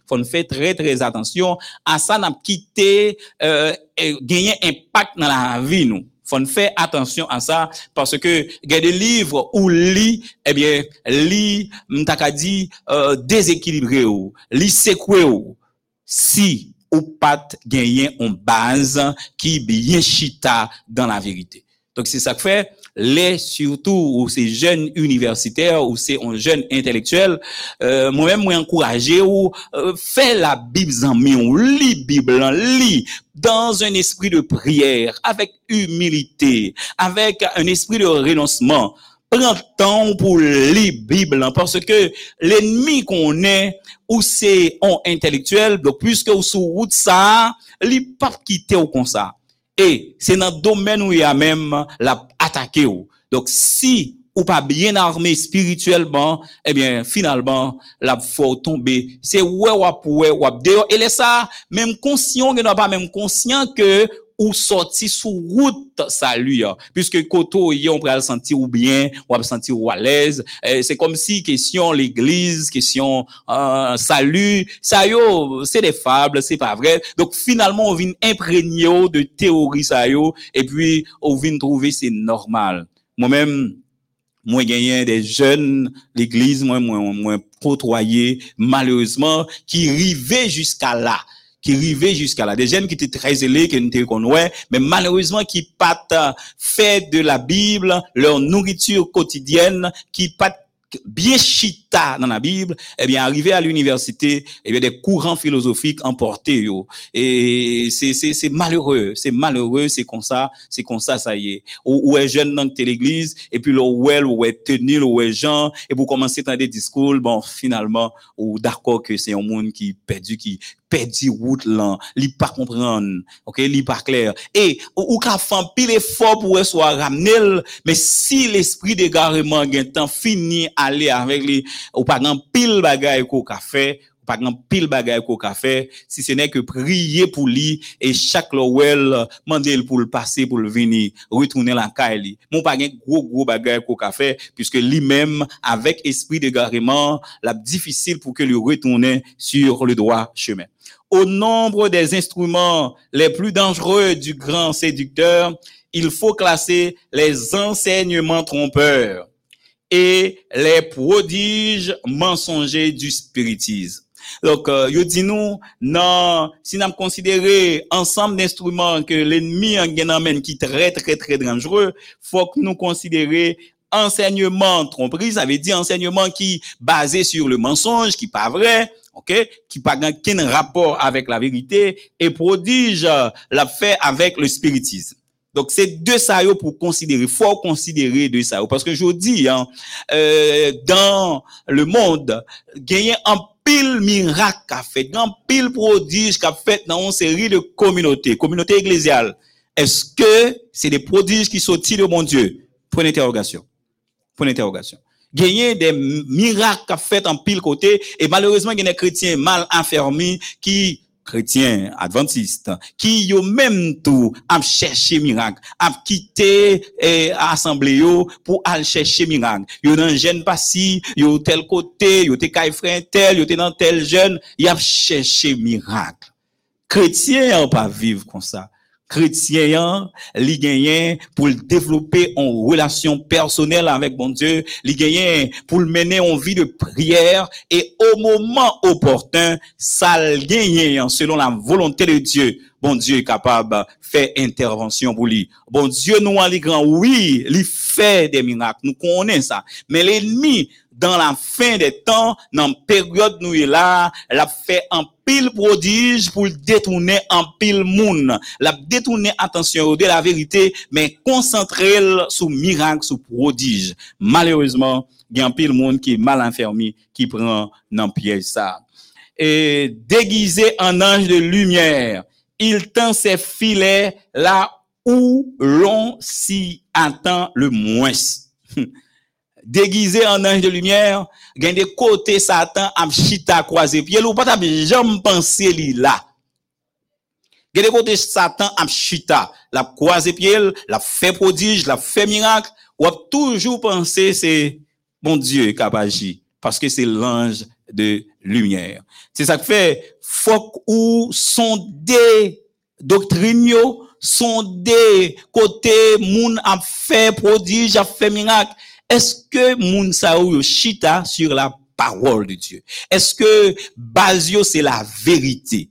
faut nous faire très très attention à ça n'a quitter euh, gagner impact dans la vie nous faut faire attention à ça parce que il y a des livres où lit eh bien lit m'taka dit euh, déséquilibré ou lit secoué ou si ou pas gagner en base qui bien chita dans la vérité. Donc c'est ça que fait les surtout ou ces jeunes universitaires ou ces jeunes intellectuels euh, moi-même moi encourager ou euh, la Bible en main ou lit Bible lit dans un esprit de prière avec humilité avec un esprit de renoncement. Prends temps pour lire Bible hein, parce que l'ennemi qu'on est ou c'est en intellectuel donc puisque ou sous route ça li pas quitter au comme ça. Et c'est dans le domaine où il y a même la attaqué ou. Donc si ou pas bien armé spirituellement, eh bien, finalement, la faut tomber. C'est ouais, ouais, wap, dehors. Et là, ça, même conscient, que n'a pas même conscient que ou sorti sous route salut ya. puisque koto on peut sentir ou bien ou va sentir ou à l'aise. C'est comme si question l'église question euh, salut ça yo c'est des fables c'est pas vrai. Donc finalement on vient imprégné de théorie ça yo et puis on vient trouver c'est normal. Moi-même moi gagné des jeunes l'église moi moi moi côtoyé malheureusement qui rivaient jusqu'à là qui rivaient jusqu'à là. Des jeunes qui étaient très zélés qui nous connaissaient mais malheureusement qui pas fait de la Bible leur nourriture quotidienne qui pas bien chita dans la Bible, eh bien, arrivé à l'université, eh bien, des courants philosophiques emportés, yo. Et c'est, malheureux, c'est malheureux, c'est comme ça, c'est comme ça, ça y est. Ou, ou est jeune dans telle église, et puis le well, ou est tenu, ou est Jean, et vous commencez à des discours, bon, finalement, ou d'accord que c'est un monde qui perdu, qui perdu route là, li pas comprendre, ok, li pas clair. Et, ou, ou qu'a fait un pile effort pour soit ramener, mais si l'esprit d'égarement gain temps fini aller avec les, ou pas grand pile bagaille qu'on a fait, pas grand pile bagaille qu'on a si ce n'est que prier pour lui et chaque lowell demander pour le passer pour le venir retourner la caille. Mon pas grand gros gros bagaille qu'on puisque lui-même avec esprit d'égarement, la difficile pour que lui retourne sur le droit chemin. Au nombre des instruments les plus dangereux du grand séducteur, il faut classer les enseignements trompeurs et les prodiges mensongers du spiritisme. Donc, euh, yo dit nous, non, si nous considérons ensemble d'instruments que l'ennemi en gain amène qui très, très, très dangereux, faut que nous considérions enseignement tromperie, ça veut dire enseignement qui basé sur le mensonge, qui pas vrai, ok, qui pas aucun rapport avec la vérité, et prodige euh, l'a fait avec le spiritisme. Donc, c'est deux ça pour considérer, faut considérer deux ça. Parce que je vous dis, hein, euh, dans le monde, gagner un pile miracle qu'a fait, un pile prodige qu'a fait dans une série de communautés, communautés ecclésiales. Est-ce que c'est des prodiges qui sortent de mon Dieu? Point d'interrogation. Point d'interrogation. Gagner des miracles qu'a fait en pile côté, et malheureusement, il y a des chrétiens mal enfermés qui chrétiens adventistes qui yo même tout a cherché miracle a quitté eh, assemblée yo pour aller chercher miracle. Yo dans jeune passé yo tel côté yo te kay frère tel yo te dans tel jeune y a cherché miracle. Chrétien on pas vivre comme ça chrétien, li gagné pour développer en relation personnelle avec bon Dieu, li gagné pour mener en vie de prière et au moment opportun, ça gagné selon la volonté de Dieu. Bon Dieu est capable de faire intervention pour lui. Bon Dieu nous en grand, oui, il fait des miracles, nous connaissons ça. Mais l'ennemi, dans la fin des temps, dans la période nous est là, l'a fait un pile prodige pour détourner un pile monde. L'a détourner attention de la vérité, mais concentrer sur miracle, sur prodige. Malheureusement, il y a un pile monde qui est mal enfermé, qui prend dans piège ça. Et déguisé en ange de lumière, il tend ses filets là où l'on s'y attend le moins. déguisé en ange de lumière, gagne des côtés Satan am chita croisé pied ou pas jamais pensé là. Gagne des côtés Satan chita, la croisé pied, la fait prodige, la fait miracle, ou a toujours pensé c'est bon Dieu qui parce que c'est l'ange de lumière. C'est ça que fait faut ou yo, sont des côtés moun a fait prodige, a fait miracle est-ce que moun sa sur la parole de Dieu? Est-ce que basio c'est la vérité?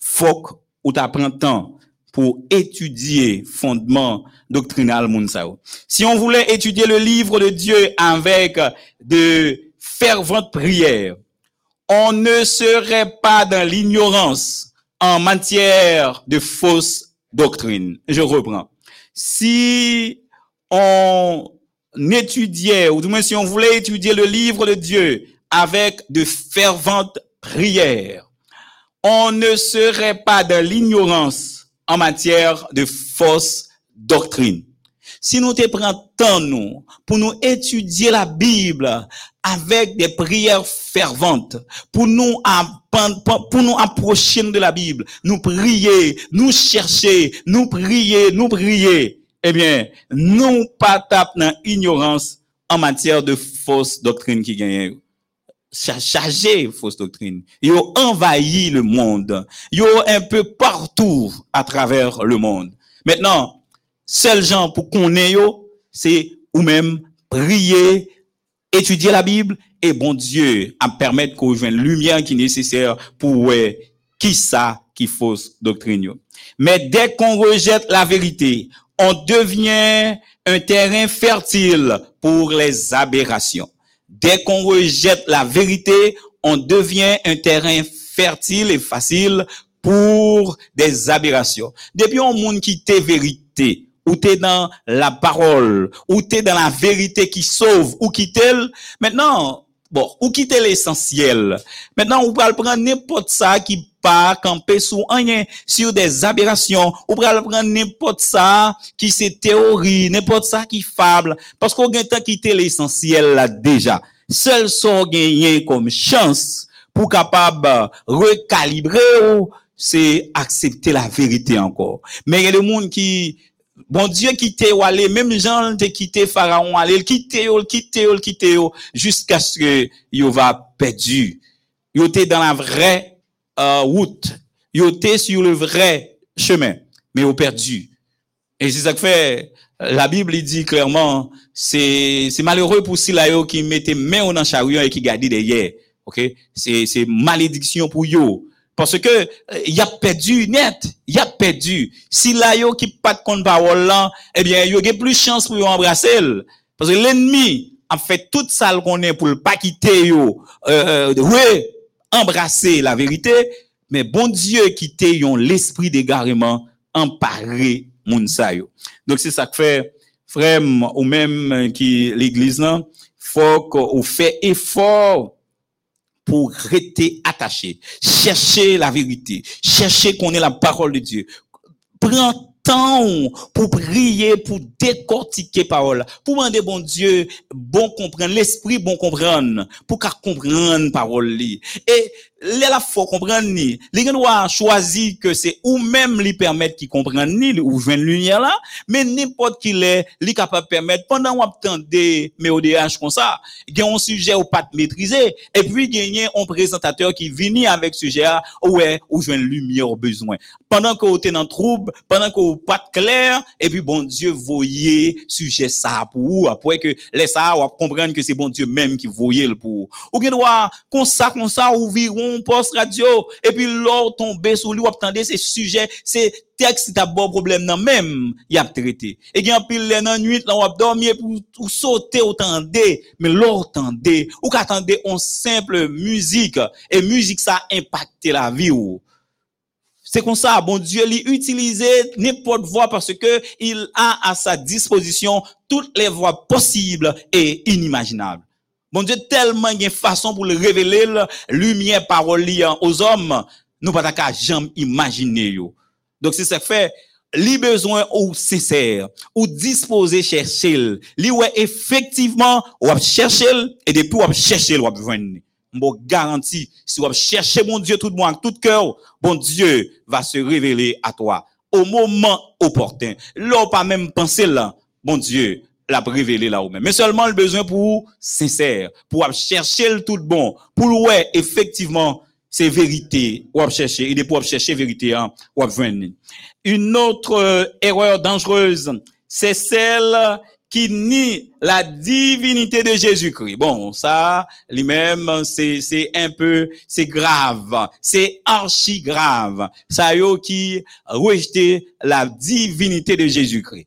Faut ou t'apprends temps pour étudier fondement doctrinal moun. Si on voulait étudier le livre de Dieu avec de ferventes prières, on ne serait pas dans l'ignorance en matière de fausses doctrines. Je reprends. Si on étudiait, ou du moins si on voulait étudier le livre de Dieu avec de ferventes prières, on ne serait pas dans l'ignorance en matière de fausses doctrines. Si nous te prenons nous, pour nous étudier la Bible avec des prières ferventes, pour nous, pour nous approcher de la Bible, nous prier, nous chercher, nous prier, nous prier, eh bien, nous pas taper dans ignorance en matière de fausses doctrines qui gagnent. Cha- Chargé fausse doctrine. Ils ont envahi le monde. Ils ont un peu partout à travers le monde. Maintenant, seul gens pour qu'on ait c'est ou même prier, étudier la Bible et bon Dieu à permettre qu'on joigne lumière qui est nécessaire pour qui ça qui fausse doctrine. Mais dès qu'on rejette la vérité, on devient un terrain fertile pour les aberrations. Dès qu'on rejette la vérité, on devient un terrain fertile et facile pour des aberrations. Depuis un monde qui vérité, ou t'es dans la parole, ou t'es dans la vérité qui sauve, ou qui t'est, maintenant, bon, ou quitter l'essentiel. Maintenant, on va prendre n'importe ça qui pas camper sous rien, sur des aberrations, ou va prendre n'importe ça qui c'est théorie, n'importe ça qui fable, parce qu'on a temps quitter l'essentiel là déjà. Seul son gagné comme chance pour capable recalibrer ou, c'est accepter la vérité encore. Mais il y a des monde qui Bon Dieu quitté ou aller, même Jean te quitté Pharaon aller, il quitté ou, il quitté ou, il quitté ou, jusqu'à ce que va perdu. Yo était dans la vraie euh, route. Yo était sur le vrai chemin, mais yo perdu. Et c'est ça que fait, la Bible il dit clairement, c'est, malheureux pour ceux-là yo qui mettait main dans chariot et qui gardait derrière. OK? C'est, c'est malédiction pour yo. Parce que, euh, y a perdu net. Y a perdu. Si là yo qui pas de compte parole là, eh bien, yo a plus chance pour embrasser. Parce que l'ennemi a fait tout ça qu'on est pour le pas quitter yo, euh, euh, ouais, embrasser la vérité. Mais bon Dieu quitter yon l'esprit d'égarement, emparé moun sa yo. Donc c'est ça que fait, frère, ou même euh, qui l'église là, faut qu'on fait effort pour rester attaché, chercher la vérité, chercher qu'on ait la parole de Dieu. Prends temps pour prier, pour décortiquer parole, pour demander bon Dieu, bon comprendre, l'esprit bon comprendre, pour qu'à comprendre parole. Et là, la faut comprendre ni. Les gens que c'est ou même lui permettre qu'ils comprennent ni, ou joindre lumière là, mais n'importe qui l'est, lui capable permettre, pendant qu'on attendait, mais au DH comme ça, il un sujet ou pas maîtriser, et puis a un présentateur qui vient avec sujet ouais, ou joindre lumière au besoin. Pendant que vous êtes dans le trouble, pendant que vous pas de clair, et puis bon Dieu voyez sujet ça pour vous, après que les ça, ou comprendre que c'est bon Dieu même qui voyait le pour. Ou bien doit, comme ça, ça, ouvrir un poste radio, et puis l'or tomber sur lui, ou attendez ces sujets, c'est texte d'abord problème nan même, y a traité. Et a pile les nuit, là, ou a dormir pour, ou sauter, ou tendez, mais l'or tendez, ou qu'attendez on simple musique, et musique ça impacte la vie ou. C'est comme ça, bon Dieu, lui utiliser n'importe voie parce que il a à sa disposition toutes les voies possibles et inimaginables. Bon Dieu, tellement il y a une façon pour le révéler, lumière, parole aux hommes, nous pas qu'à jamais imaginer. Donc c'est ça que fait, li besoin ou sincère, ou disposé chercher, li ouais effectivement, ou chercher, et depuis ou chercher, ou joindre. Bon garantie, si vous cherchez mon Dieu tout le monde, tout cœur, bon Dieu va se révéler à toi au moment opportun. Là, pas même penser là, bon Dieu l'a révélé là ou même. Mais seulement le besoin pour sincère, pour chercher le tout bon, pour ouais, effectivement, c'est vérité, ou chercher, il est pour chercher vérité, hein, ou. Une autre euh, erreur dangereuse, c'est celle qui nie la divinité de Jésus-Christ. Bon, ça, lui-même, c'est, c'est un peu, c'est grave. C'est archi grave. Ça yo qui rejeté la divinité de Jésus-Christ.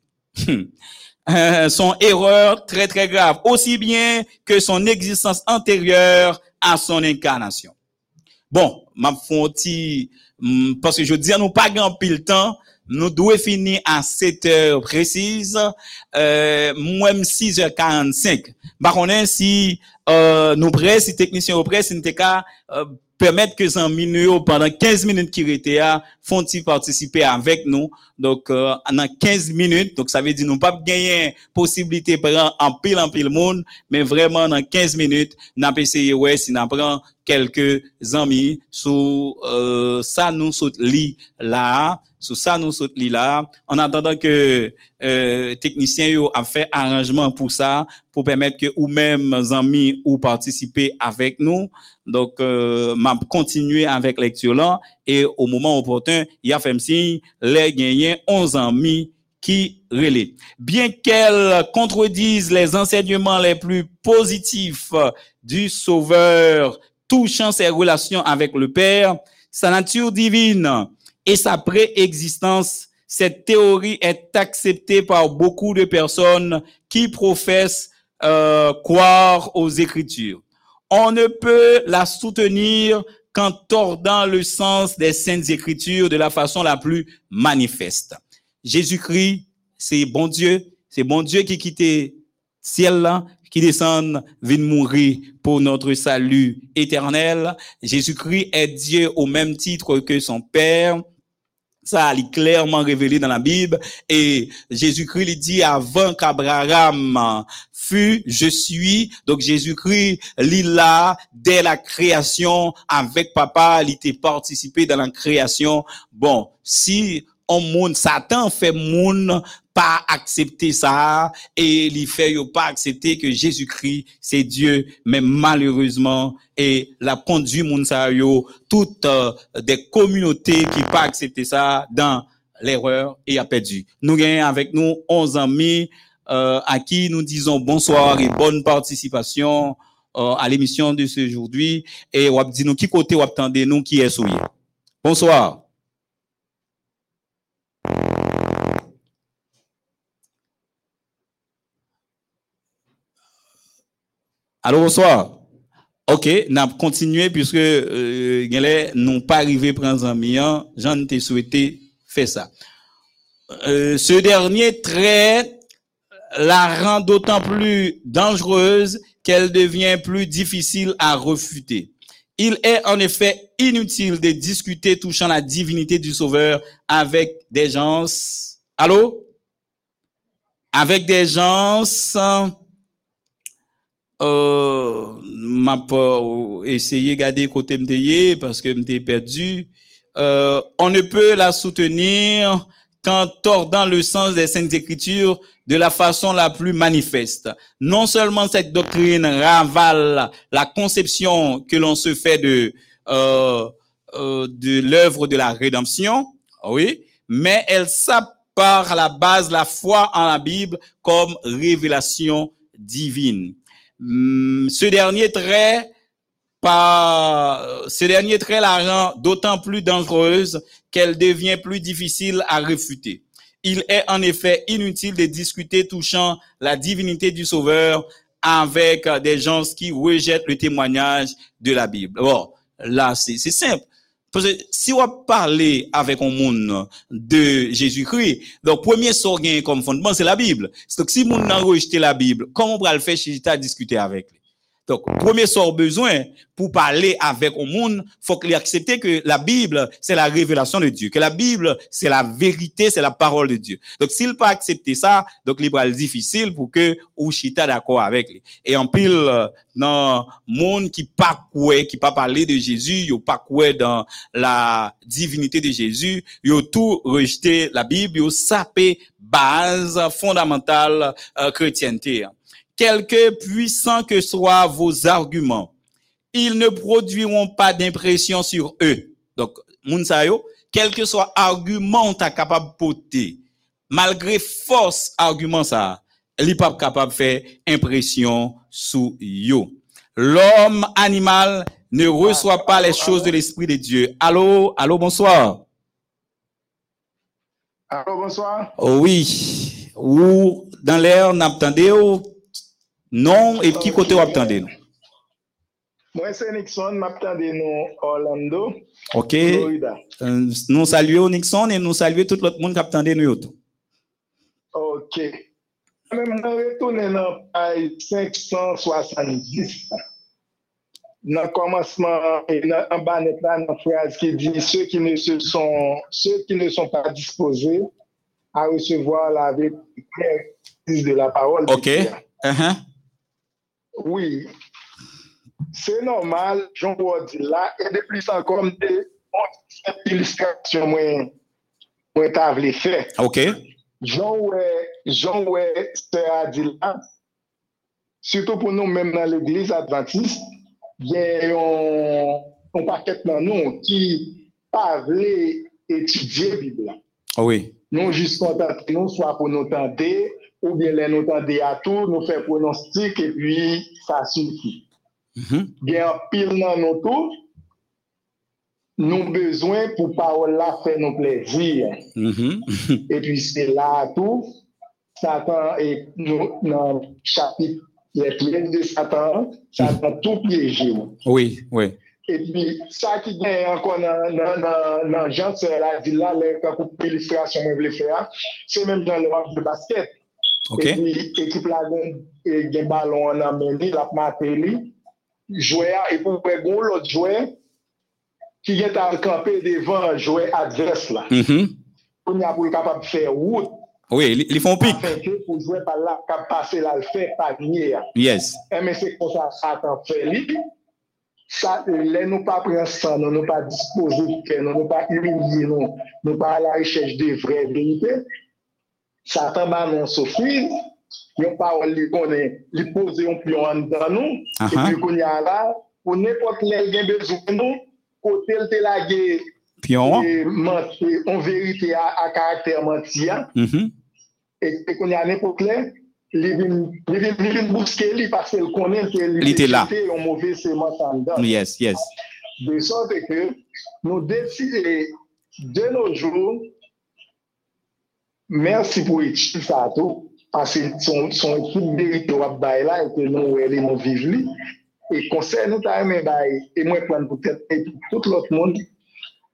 Son erreur très très grave, aussi bien que son existence antérieure à son incarnation. Bon, m'a fonti, parce que je dis nous pas grand pile temps, nous devons finir à 7 heures précises, euh, même 6h45. Par contre, si euh, nous presse, si technicien au presse, si nous euh, permettre que amis nous, pendant 15 minutes qui étaient là, font-ils participer avec nous? Donc, euh, dans 15 minutes, donc ça veut dire nous pas gagner possibilité prendre en pile en pile monde, mais vraiment dans 15 minutes, n'a essayé ouais si n'a prend quelques amis sous euh, ça nous saute lit là, sous ça nous là, en attendant que euh, technicien yo a fait arrangement pour ça, pour permettre que ou même amis ou participer avec nous. Donc, euh, m'a continuer avec lecture là et au moment opportun, il a fait signe les gagnants 11 amis qui relaient. Bien qu'elle contredise les enseignements les plus positifs du Sauveur touchant ses relations avec le Père, sa nature divine et sa préexistence, cette théorie est acceptée par beaucoup de personnes qui professent euh, croire aux Écritures. On ne peut la soutenir qu'en tordant le sens des saintes Écritures de la façon la plus manifeste. Jésus-Christ, c'est bon Dieu, c'est bon Dieu qui quittait ciel là, qui descend, vient mourir pour notre salut éternel. Jésus-Christ est Dieu au même titre que son Père. Ça, il est clairement révélé dans la Bible. Et Jésus-Christ, il dit avant qu'Abraham fut, je suis. Donc Jésus-Christ, il là, dès la création, avec papa, il était participé dans la création. Bon, si on monde, Satan fait monde pas accepter ça et il fait pas accepter que Jésus-Christ c'est Dieu mais malheureusement et la conduit moun sa yo toutes euh, des communautés qui pas accepter ça dans l'erreur et a perdu. Nous gagnons avec nous 11 amis euh, à qui nous disons bonsoir et bonne participation euh, à l'émission de ce aujourd'hui et on nous qui côté attendez nous qui est souillé? Bonsoir. Allô, bonsoir. Ok, n'a continué puisque euh, nous n'ont pas arrivé prendre un million. J'en ai souhaité faire ça. Euh, ce dernier trait la rend d'autant plus dangereuse qu'elle devient plus difficile à refuter. Il est en effet inutile de discuter touchant la divinité du Sauveur avec des gens. Allô? Avec des gens euh, m'a pas essayé de garder côté m'teye parce que m'étais perdu. Euh, on ne peut la soutenir qu'en tordant le sens des saintes écritures de la façon la plus manifeste. Non seulement cette doctrine ravale la conception que l'on se fait de euh, de l'œuvre de la rédemption, oui, mais elle s'appare à la base la foi en la Bible comme révélation divine. Hum, ce dernier trait, par, ce dernier trait la rend d'autant plus dangereuse qu'elle devient plus difficile à réfuter. Il est en effet inutile de discuter touchant la divinité du Sauveur avec des gens qui rejettent le témoignage de la Bible. Bon, là, c'est simple. Parce que si on parler avec un monde de Jésus-Christ, donc premier sort comme fondement, c'est la Bible. Donc si monde n'a rejeté la Bible, comment on va le faire si discuter avec lui? Donc, premier sort besoin pour parler avec le monde, faut qu'il accepte que la Bible, c'est la révélation de Dieu, que la Bible, c'est la vérité, c'est la parole de Dieu. Donc, s'il pas accepter ça, donc, il va difficile pour que ou chita d'accord avec lui. Et en pile, euh, dans monde qui pas quoi, qui pas parler de Jésus, yo pas quoi dans la divinité de Jésus, yo tout rejeté la Bible, yo sapé base fondamentale euh, chrétienté quelque puissants que soient vos arguments, ils ne produiront pas d'impression sur eux. Donc, Mounsayo, quel que soit argument ta capable de porter, malgré force argument ça, il pas capable de faire impression sur yo. L'homme animal ne reçoit pas les choses de l'esprit de Dieu. Allô, allô, bonsoir.
Allô, bonsoir.
Oh oui. Ou dans l'air, n'attendez non, et qui côté vous attendez nous?
Moi, c'est Nixon, m'attendez nous Orlando,
OK.
Florida.
Euh, nous saluons Nixon et nous saluons tout le monde qui attendait nous.
OK. Même nous retourner dans page 570. dans le commencement, en bas dans la phrase qui dit ceux qui ne se sont, ceux qui ne sont pas disposés à recevoir la vérité de la parole.
OK.
Dieu.
Uh-huh.
Oui, c'est normal, Jean Paul dit là, et de plus encore, des illustrations, moi, moi, t'as voulu faire.
OK.
Jean ouais, Jean ouais, c'est a dit là, surtout pour nous, même dans l'église adventiste, il y a un, paquet dans nous qui voulu étudier la Bible.
Oui.
Nous juste contenter nous, soit pour nous tenter, ou bien lè nou tan de atou, nou fè pronostik, e pi sa soufi.
Mm
-hmm. Gen pil nan nou tou, nou bezwen pou parol la fè nou plezir.
Mm
-hmm. E pi se la tou, Satan e nou nan chapit le plek de Satan, Satan tou pleje ou.
Oui, oui.
E pi sa ki gen ankon nan, nan, nan, nan jan se la di la lè kakou pilistrasyon mwen vle fè a, se menm jan lè wak de basket.
OK.
Et puis, équipe là, il y a un ballon en amené, la matéli, joueur, et pour faire gon l'autre joueur, qui est à camper devant un joueur adverse là.
Mhm.
On y a pour capable de faire route,
Oui, ils- ils font pic.
afin que pour jouer par là, capable de passer là, le faire par hier.
Yes.
Eh, mais c'est comme ça, Satan fait lui. Ça, les nous pas prendre ça, nous nous pas disposer de faire, nous nous pas humilier, nous, nous pas à la recherche des vraies vérités. Satan va nous souffrir. Yon parole li connaît, li pose yon en dedans nous. Et puis qu'on y a là, pour n'importe quel besoin de nous, côté le te la guerre,
Pion.
et mentir, en vérité à, à caractère menti,
Mhm.
et, et qu'on y a n'importe quel, li vin, li vin, li li parce qu'il connaît que
Li là.
mauvais en dedans.
Yes, yes.
De sorte que nous décidons de nos jours, merci pour étudier ça tout, parce que son, son vérité wap bay là, et que nous, elle nous vivons li. T'a bay, peut-être, et puis tout l'autre monde,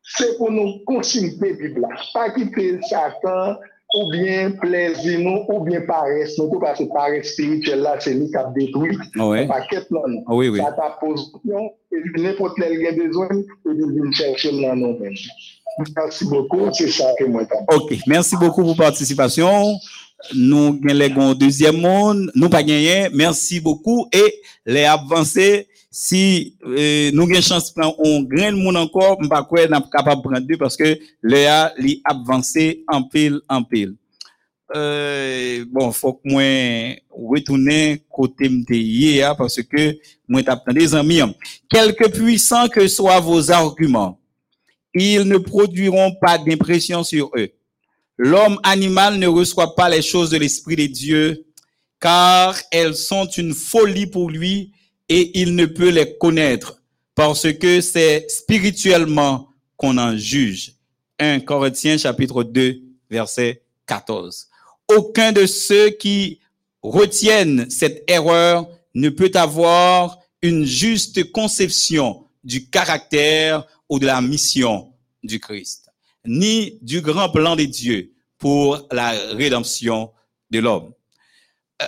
c'est pour nous continuer la Bible là. Pas quitter Satan, ou bien plaisir nous, ou bien paresse nous, tout parce que paresse spirituelle là, c'est lui qui a détruit.
Ouais.
Paquet là, nous.
Ah Oui, oui.
Ça t'a et puis venir chercher dans nous-mêmes. Merci beaucoup, c'est ça que moi
Ok, merci beaucoup pour participation. Nou gen lè gon deuxième monde, nou pa gen yè, merci beaucoup et lè avansè si euh, nou gen chans pran on gren moun ankor, mpa kwe nan kapab pran dè paske lè a li avansè anpil anpil. Euh, bon, fòk mwen wetounen kote mte yè ya paske mwen tap nan de zanmi yon. Kelke puisan ke swa vos argument, ils ne produiront pas d'impression sur eux. L'homme animal ne reçoit pas les choses de l'Esprit de Dieu, car elles sont une folie pour lui et il ne peut les connaître, parce que c'est spirituellement qu'on en juge. 1 Corinthiens chapitre 2, verset 14. Aucun de ceux qui retiennent cette erreur ne peut avoir une juste conception du caractère ou de la mission du Christ, ni du grand plan de Dieu pour la rédemption de l'homme. Euh,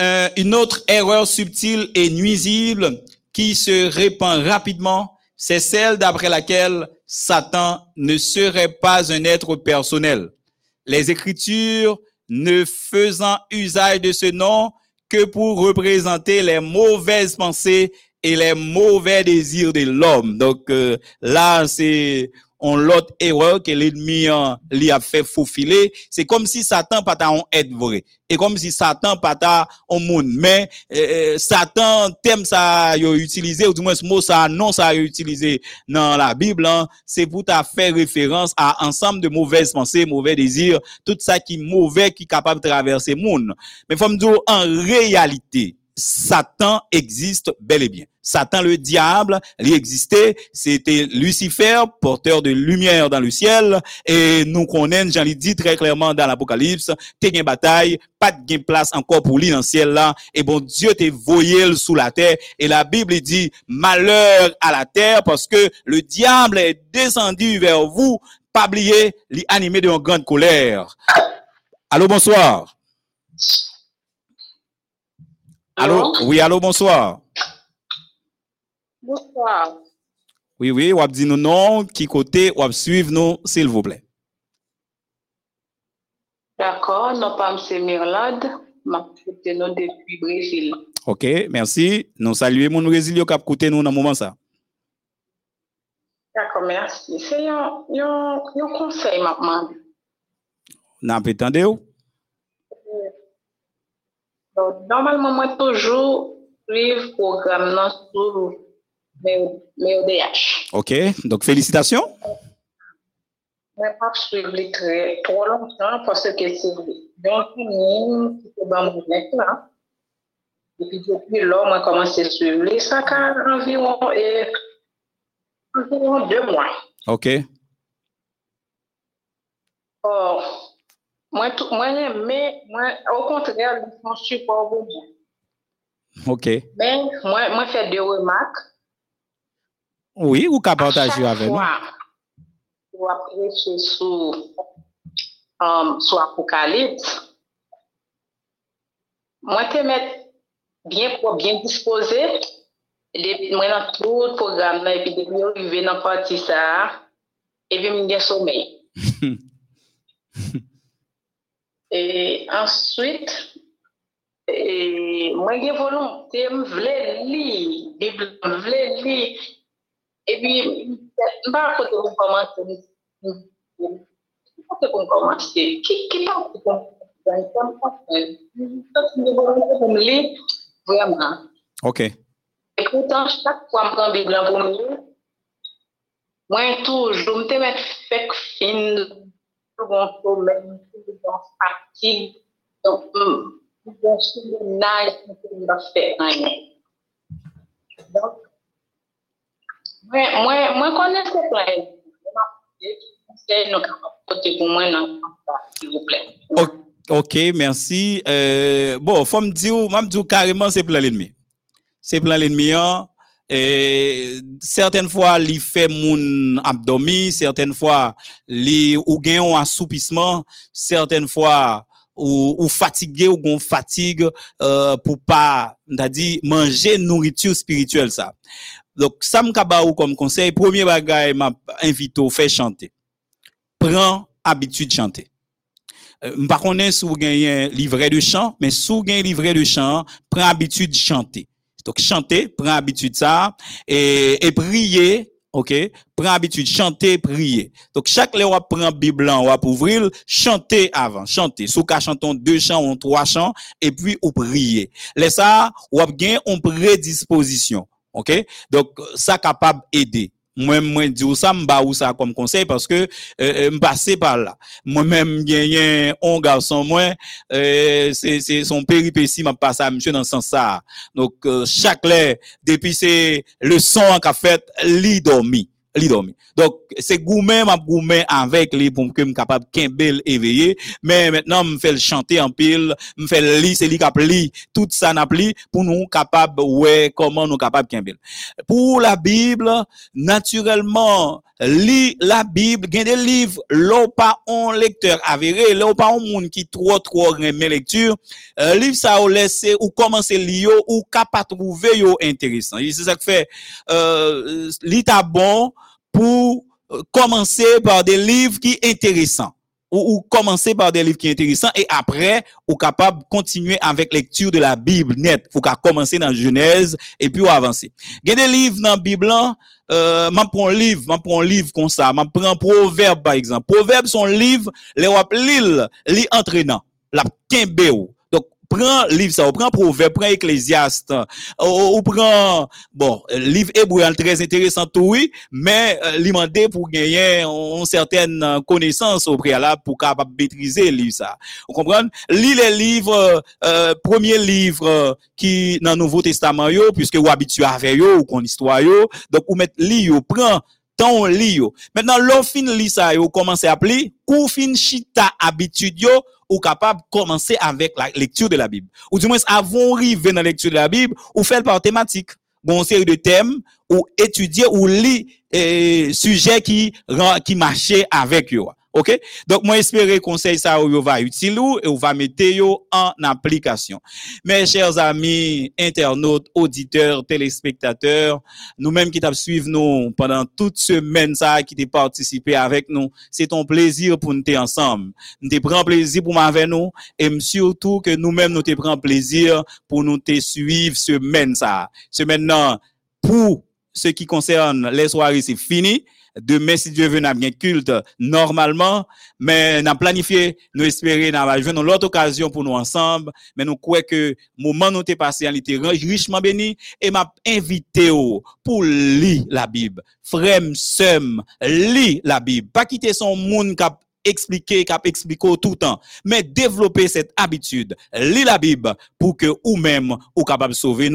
euh, une autre erreur subtile et nuisible qui se répand rapidement, c'est celle d'après laquelle Satan ne serait pas un être personnel. Les Écritures ne faisant usage de ce nom que pour représenter les mauvaises pensées et les mauvais désirs de l'homme. Donc euh, là, c'est on l'autre erreur que l'ennemi hein, lui a fait faufiler. C'est comme si Satan pas on être vrai. Et comme si Satan pas on monde. Mais euh, euh, Satan thème ça yo utilisé ou du moins ce mot ça non ça yo utilisé dans la Bible hein, c'est pour ta faire référence à ensemble de mauvaises pensées, mauvais désirs, tout ça qui mauvais qui capable de traverser monde. Mais faut me en réalité Satan existe bel et bien. Satan le diable, il existait, c'était Lucifer, porteur de lumière dans le ciel, et nous connaissons, j'en ai dit très clairement dans l'Apocalypse, t'es une bataille, pas de place encore pour lui dans le ciel là, et bon Dieu t'est voyé sous la terre, et la Bible dit malheur à la terre parce que le diable est descendu vers vous, pas oublier, lui animé d'une grande colère. Allô, bonsoir. Allô? Oui, allô, bonsoir.
Bonsoir.
Oui, oui, wap di nou non, ki kote, wap suiv nou, s'il vous plaît.
D'accord, non pas M. Mirlad, m'a écouté nous depuis Brésil.
Ok, merci. Nou salue moun Brésil yo kap kote nou nan mouman sa.
D'accord, merci. C'est un, un, un conseil, m'a demandé.
Nan ou?
Normalement, moi, toujours suivre programme non sur MEODH.
Ok, donc félicitations.
Moi, pas suivre très trop longtemps parce que c'est bien fini, c'est mon net là. Et puis, depuis là, moi, commencé à suivre les environ, et, environ deux mois.
Ok,
Or, Mwen, mwen eme, mwen, au kontrèl, mwen support pou mwen.
Ok.
Men, mwen, mwen fè de remak.
Oui, ou ka
partajou
avè
nou?
A chak
fwa, ou apreche sou, um, euh, sou apokalips, mwen te met bien pou bien dispose, mwen an tout program nan epidemi ou yu ven an pati sa, evi mwen gen somey. Et ensuite, moi, j'ai volonté, je voulais lire, je voulais lire. Et puis, je pas quand vous commencez, quand vous commencez, qui qui parle pour pour me lire, vraiment.
Ok,
Et pourtant, chaque fois que je prends Bible pour me lire, moi, toujours, je me fait fin, bon sommeil, bon fatigue, donc, hum, je ne vais faire. Donc, moi, connais ce plan. Côté pour moi, s'il vous plaît.
Ok, merci. Euh, bon, faut me dire, moi me dire carrément c'est plan l'ennemi. C'est plan l'ennemi hein. Et certaines fois, il fait mon abdomen, certaines fois, li ou gen un assoupissement, certaines fois, ou, ou fatigué ou gon fatigue euh, pour pas, dit, manger nourriture spirituelle ça. Donc, ça me comme conseil, premier bagay m'a invité au faire chanter. Prends habitude de chanter. Euh, M'pa konnen sou gen livret de chant, mais sou gen livret de chant, prends habitude de chanter. Donc, chanter, prends habitude ça, et, et prier, ok? Prends habitude, chanter, prier. Donc, chaque fois on prend Bible, on va ouvrir, chanter avant, chanter. Sou ka chanton deux chants ou trois chants, et puis ou prier. Laisse ça, ap gen on prédisposition, ok? Donc, ça capable aider. Moi, moi, dis ça, m'ba ou ça comme conseil parce que, euh, m'passe par là. Moi-même, gagné un garçon, moi, euh, c'est, c'est son péripétie m'a passé à monsieur dans ce sens ça. Donc, euh, chaque lait, depuis c'est le son qu'a fait, li dormi. Li. Donc, c'est gourmet, m'a gourmet avec les pour que me capable bel éveillé. Mais maintenant, me fait le chanter en pile, me fait le lit, c'est li cap li, tout ça n'a pli pour nous capable, ouais, comment nous capable bel. Pour la Bible, naturellement, lit la Bible, gen des livres, l'on pas un lecteur avéré, l'on pas un monde qui trop trop remet lecture, euh, livre ça ou laisser ou commencer lire ou capable trouver yo intéressant. C'est ça que fait euh lit ta bon pour euh, commencer par des livres qui intéressants ou, commencer par des livres qui sont intéressants et après, ou capable de continuer avec lecture de la Bible net. Faut qu'à commencer dans Genèse et puis avancer. Il y des livres dans la Bible, euh, m'en prends un livre, m'en prends un livre comme ça, m'en prends Proverbe par exemple. Proverbe son livre, les wap lil, li entraînant, la kembe. Prends livre ça, ou prends Proverbe, prends Ecclésiaste, ou, ou prends, bon, euh, livre hébreu très intéressant tout, oui, mais euh, li mandé pour gagner une certaine euh, connaissance au préalable pour capable maîtriser le livre ça. Vous comprenez? Lis les livres, euh, premier livre euh, le Nouveau Testament yo, puisque vous habitué avec yo, ou qu'on histoire yo, donc vous mettez li yo, prend temps li yo. Maintenant, l'on fin li ça yo, commencez à appeler, ou fin chita habitude yo, ou capable commencer avec la lecture de la Bible. Ou du moins, avant d'arriver dans la lecture de la Bible, ou faire par thématique. Bon, série de thèmes, ou étudier, ou lire, eh, sujet qui, qui marchait avec yo. Donc, moi, espérer conseil ça ou yo va utile et ou va mettre en application. Mes chers amis, internautes, auditeurs, téléspectateurs, nous-mêmes qui t'avons suivi nous pendant toute semaine ça, qui t'es participé avec nous, c'est ton plaisir pour nous t'es ensemble. Nous t'es prend plaisir pour m'avoir nous, et surtout que nous-mêmes nous t'es prend plaisir pour nous te suivre semaine ça. Semaine pour ce qui concerne les soirées, c'est fini. Demain, si Dieu veut, nous avons un culte normalement, mais nous avons planifié, nous espérons, nous avons joué l'autre occasion pour nous ensemble, mais nous croyons que le moment nous est passé, il était richement béni, et m'a invité pour lire la Bible. Frère, sœur, lis la Bible. Pas quitter son monde cap expliquer, cap expliquer tout le temps, mais développer cette habitude. Lis la Bible pour que ou même ou capable de sauver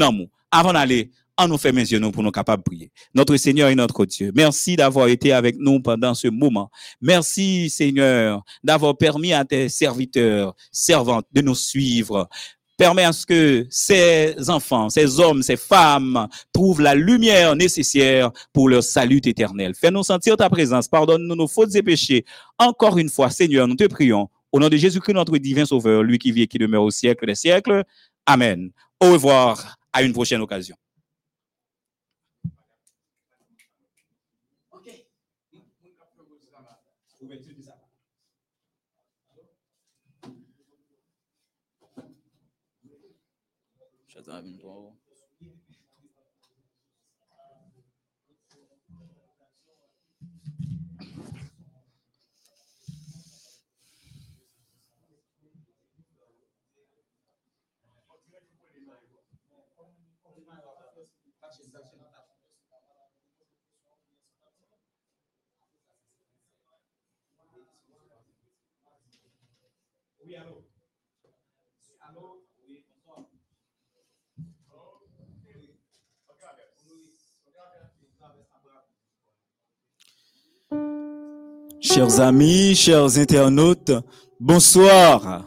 Avant d'aller, on nous fait mes yeux pour nous capables de prier. Notre Seigneur et notre Dieu, merci d'avoir été avec nous pendant ce moment. Merci Seigneur d'avoir permis à tes serviteurs, servantes de nous suivre. Permets à ce que ces enfants, ces hommes, ces femmes trouvent la lumière nécessaire pour leur salut éternel. Fais-nous sentir ta présence. Pardonne-nous nos fautes et péchés. Encore une fois, Seigneur, nous te prions. Au nom de Jésus-Christ, notre divin sauveur, lui qui vit et qui demeure au siècle des siècles. Amen. Au revoir. À une prochaine occasion. Já tá estão abrindo We are all.
Chers amis, chers internautes, bonsoir.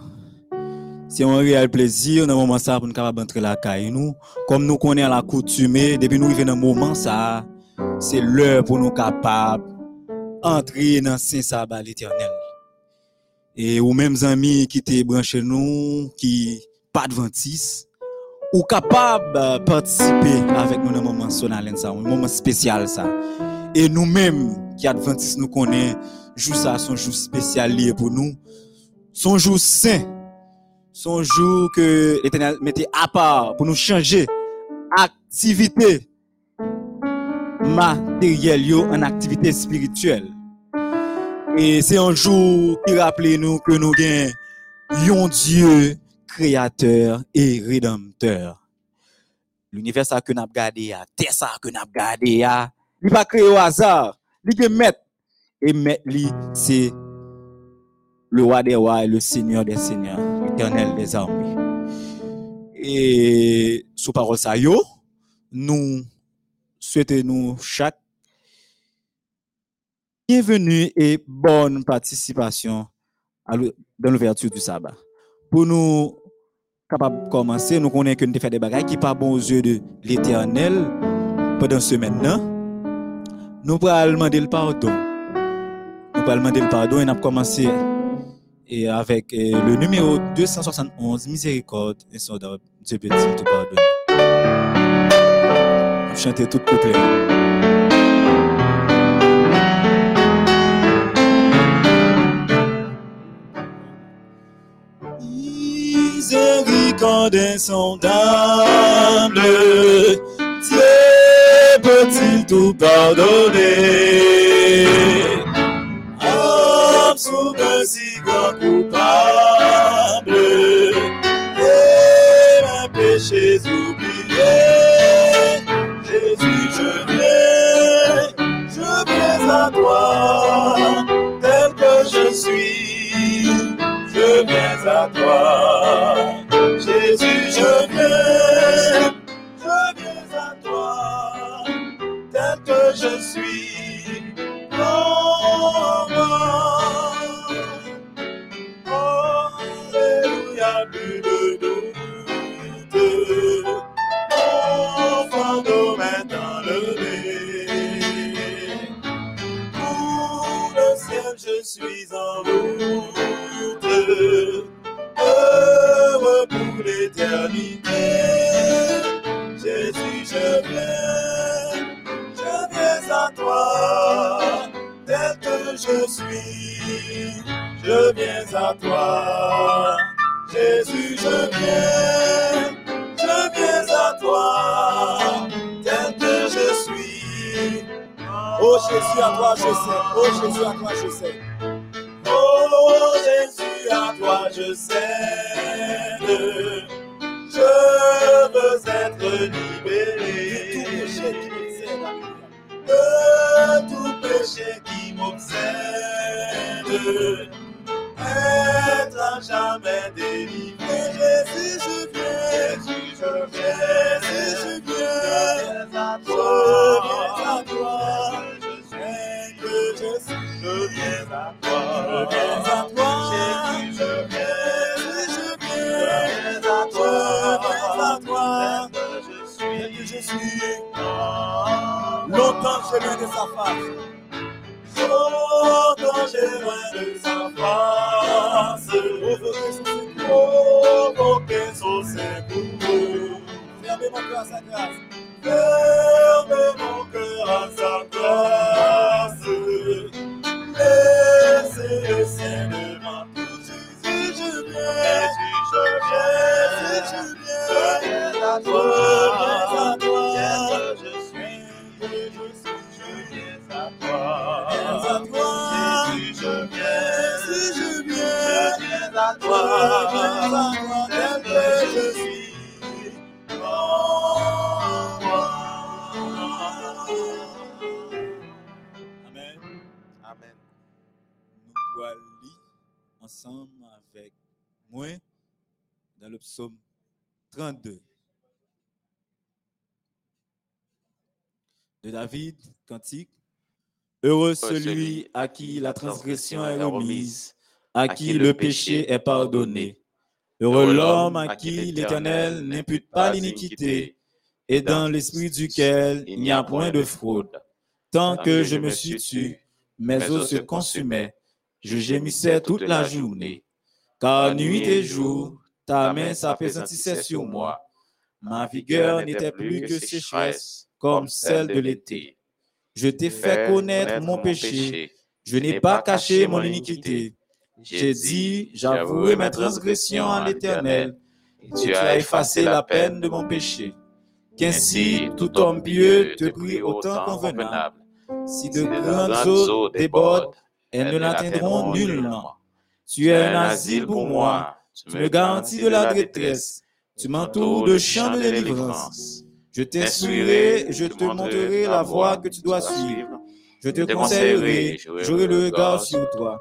C'est un réel plaisir dans le moment ça pour nous capable entrer la caille nous. Comme nous connaissons la coutume, depuis nous arrivons dans moment ça, c'est l'heure pour nous capables entrer dans Saint Sabbat l'éternel. Et ou mêmes amis qui étaient branchés nous, qui pas adventistes, ou capable de participer avec nous dans moment solennel un moment spécial ça. Et nous-mêmes qui adventistes nous connaissons, jour ça son jour spécial pour nous. Son jour saint. Son jour que l'Éternel mettait à part pour nous changer activité matérielle en activité spirituelle. Et c'est un jour qui rappelle nous que nous un Dieu créateur et rédempteur. L'univers que nous avons gardé, la terre que nous avons gardé, il n'est pas créé au hasard. Il est maître. Et maître, c'est le roi des rois et le seigneur des seigneurs, l'éternel des armées. Et sous parole ça, yo, nous souhaitons nous chaque bienvenue et bonne participation dans l'ouverture du sabbat. Pour nous capables de commencer, nous connaissons que nous fait des bagages qui pas bon aux yeux de l'éternel pendant ce maintenant. Nous allons demander le pardon. Nous allons demander pardon et nous avons commencé et avec euh, le numéro 271, Miséricorde, et son Dieu petit, te pardonne. Chantez tout couplet. Miséricorde insondable, Dieu peut-il tout pardonner? Si grand coupable, et mes péchés oubliés. Jésus, je viens, je viens à toi, tel que je suis, je viens à toi. Jésus, Alléluia, plus
Oh Jésus, à toi je sais.
De
David, cantique. Heureux celui à qui la transgression est remise, à qui le péché est pardonné. Heureux l'homme à qui l'Éternel n'impute pas l'iniquité, et dans l'esprit duquel il n'y a point de fraude. Tant que je me suis tu, mes os se consumaient, je gémissais toute la journée. Car nuit et jour, ta main s'appesantissait sur moi. Ma vigueur n'était plus que sécheresse, comme celle de l'été. Je t'ai fait connaître mon péché, je n'ai pas caché mon iniquité. J'ai dit, j'avouerai mes transgressions à l'Éternel, tu as effacé la peine de mon péché. Qu'ainsi tout homme pieux te prie au temps convenable. Si de grandes eaux débordent, elles ne l'atteindront nullement. Tu es un asile pour moi, tu me garantis de la détresse, tu m'entoures de champs de délivrance. Je t'instruirai, je te montrerai la voie que tu dois suivre. Je te conseillerai, j'aurai le regard sur toi.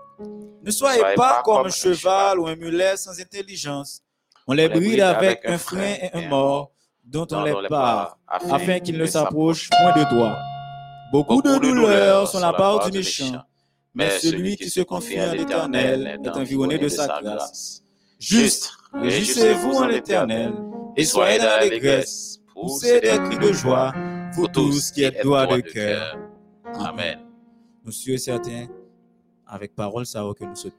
Ne soyez pas comme un cheval ou un mulet sans intelligence. On les bride avec un frein et un mort dont on les part, afin qu'ils ne s'approchent point de toi. Beaucoup de douleurs sont la part du méchant, mais celui qui se confie en l'Éternel est environné de sa grâce. Juste, réjouissez-vous en l'Éternel et soyez dans l'allégresse. Poussez des cris de joie, vous tous qui êtes droits de cœur. Amen. Nous sommes certains, avec parole, ça que nous sommes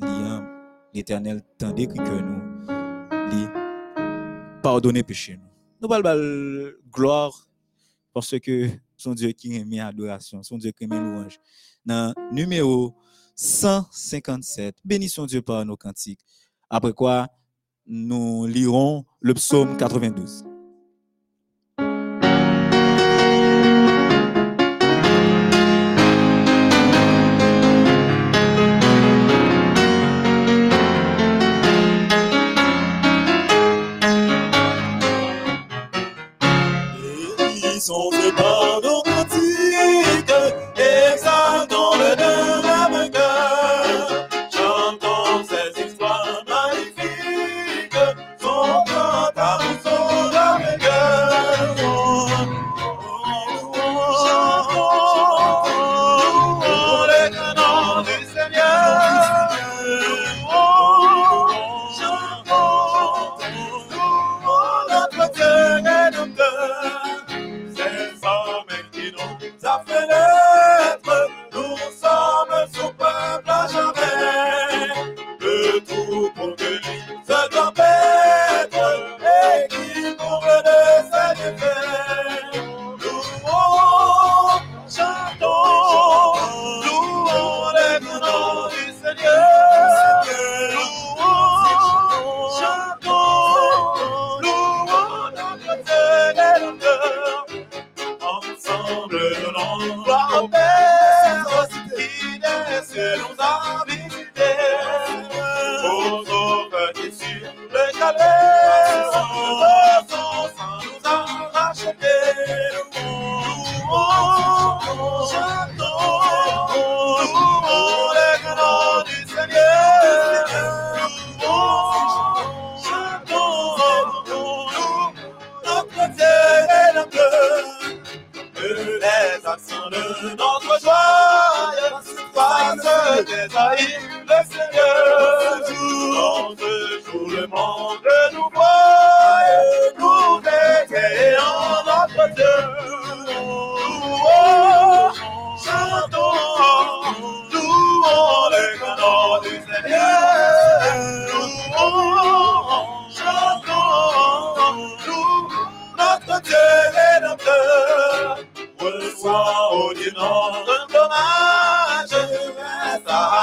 liant l'Éternel d'écrit que nous, lit, pardonner péché nous. Nous parlons gloire parce que son Dieu qui aime adoration, son Dieu qui aime louange. Dans numéro 157, bénissons Dieu par nos cantiques. Après quoi, nous lirons le psaume 92.
Bénissons Dieu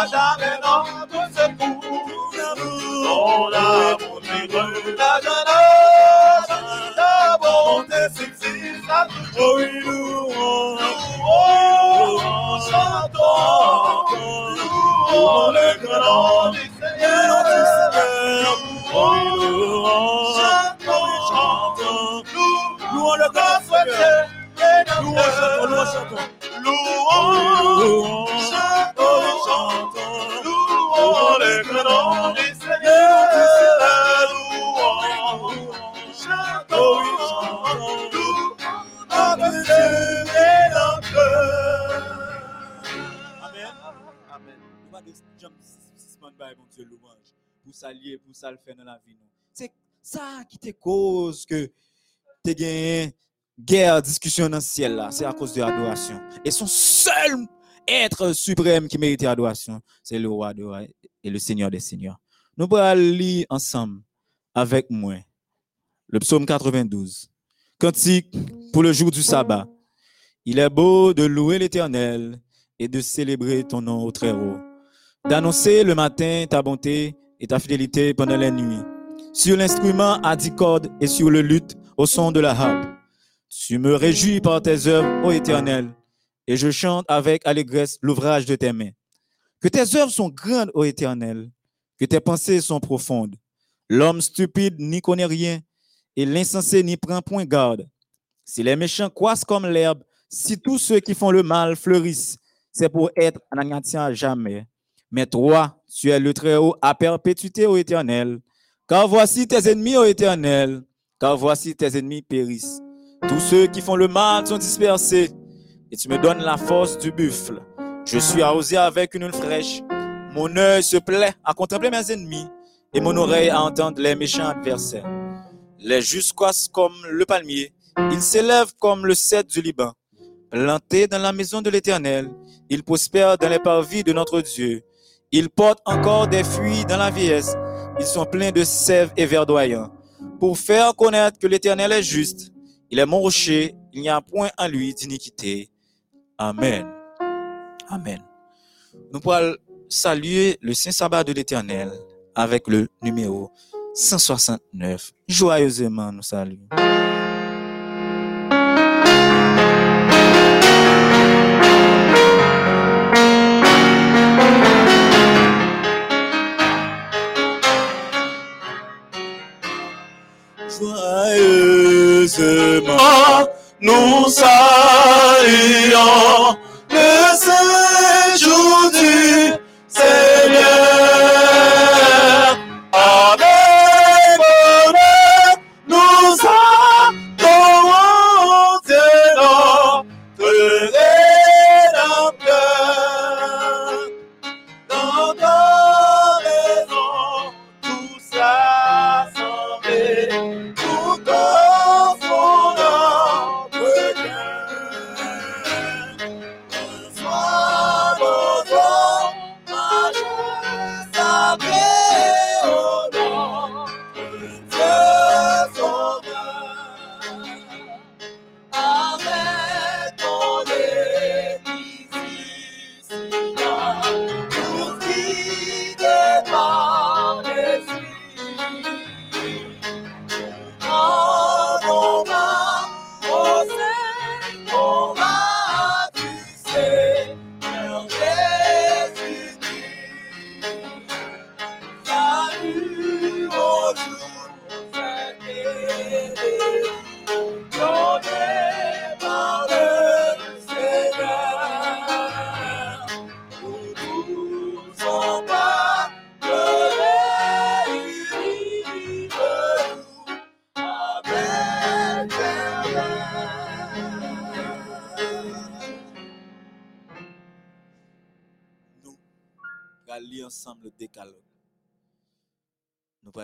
jamais notre secours. Ton amour libre la
C'est ça qui te cause que tu gagné guerre, discussion dans le ciel là. C'est à cause de l'adoration. Et son seul être suprême qui mérite adoration, c'est le roi des rois et le Seigneur des seigneurs. Nous allons lire ensemble avec moi le psaume 92. Cantique pour le jour du sabbat. Il est beau de louer l'Éternel et de célébrer ton nom au Très-Haut, d'annoncer le matin ta bonté et ta fidélité pendant la nuit, sur l'instrument à dix cordes et sur le luth au son de la harpe. Tu me réjouis par tes œuvres, ô Éternel, et je chante avec allégresse l'ouvrage de tes mains. Que tes œuvres sont grandes, ô Éternel, que tes pensées sont profondes. L'homme stupide n'y connaît rien, et l'insensé n'y prend point garde. Si les méchants croissent comme l'herbe, si tous ceux qui font le mal fleurissent, c'est pour être anéantis à jamais. Mais toi, tu es le Très-Haut à perpétuité, ô Éternel. Car voici tes ennemis, ô Éternel, car voici tes ennemis périssent. Tous ceux qui font le mal sont dispersés, et tu me donnes la force du buffle. Je suis arrosé avec une huile fraîche. Mon œil se plaît à contempler mes ennemis, et mon oreille à entendre les méchants adversaires. Les justes croissent comme le palmier, ils s'élèvent comme le cèdre du Liban. Plantés dans la maison de l'Éternel, ils prospèrent dans les parvis de notre Dieu. Ils portent encore des fruits dans la vieillesse. Ils sont pleins de sève et verdoyants. Pour faire connaître que l'Éternel est juste, il est mon rocher, il n'y a point en lui d'iniquité. Amen. Amen. Nous pourrons saluer le Saint Sabbat de l'Éternel avec le numéro 169. Joyeusement, nous saluons.
Nous saluons le séjour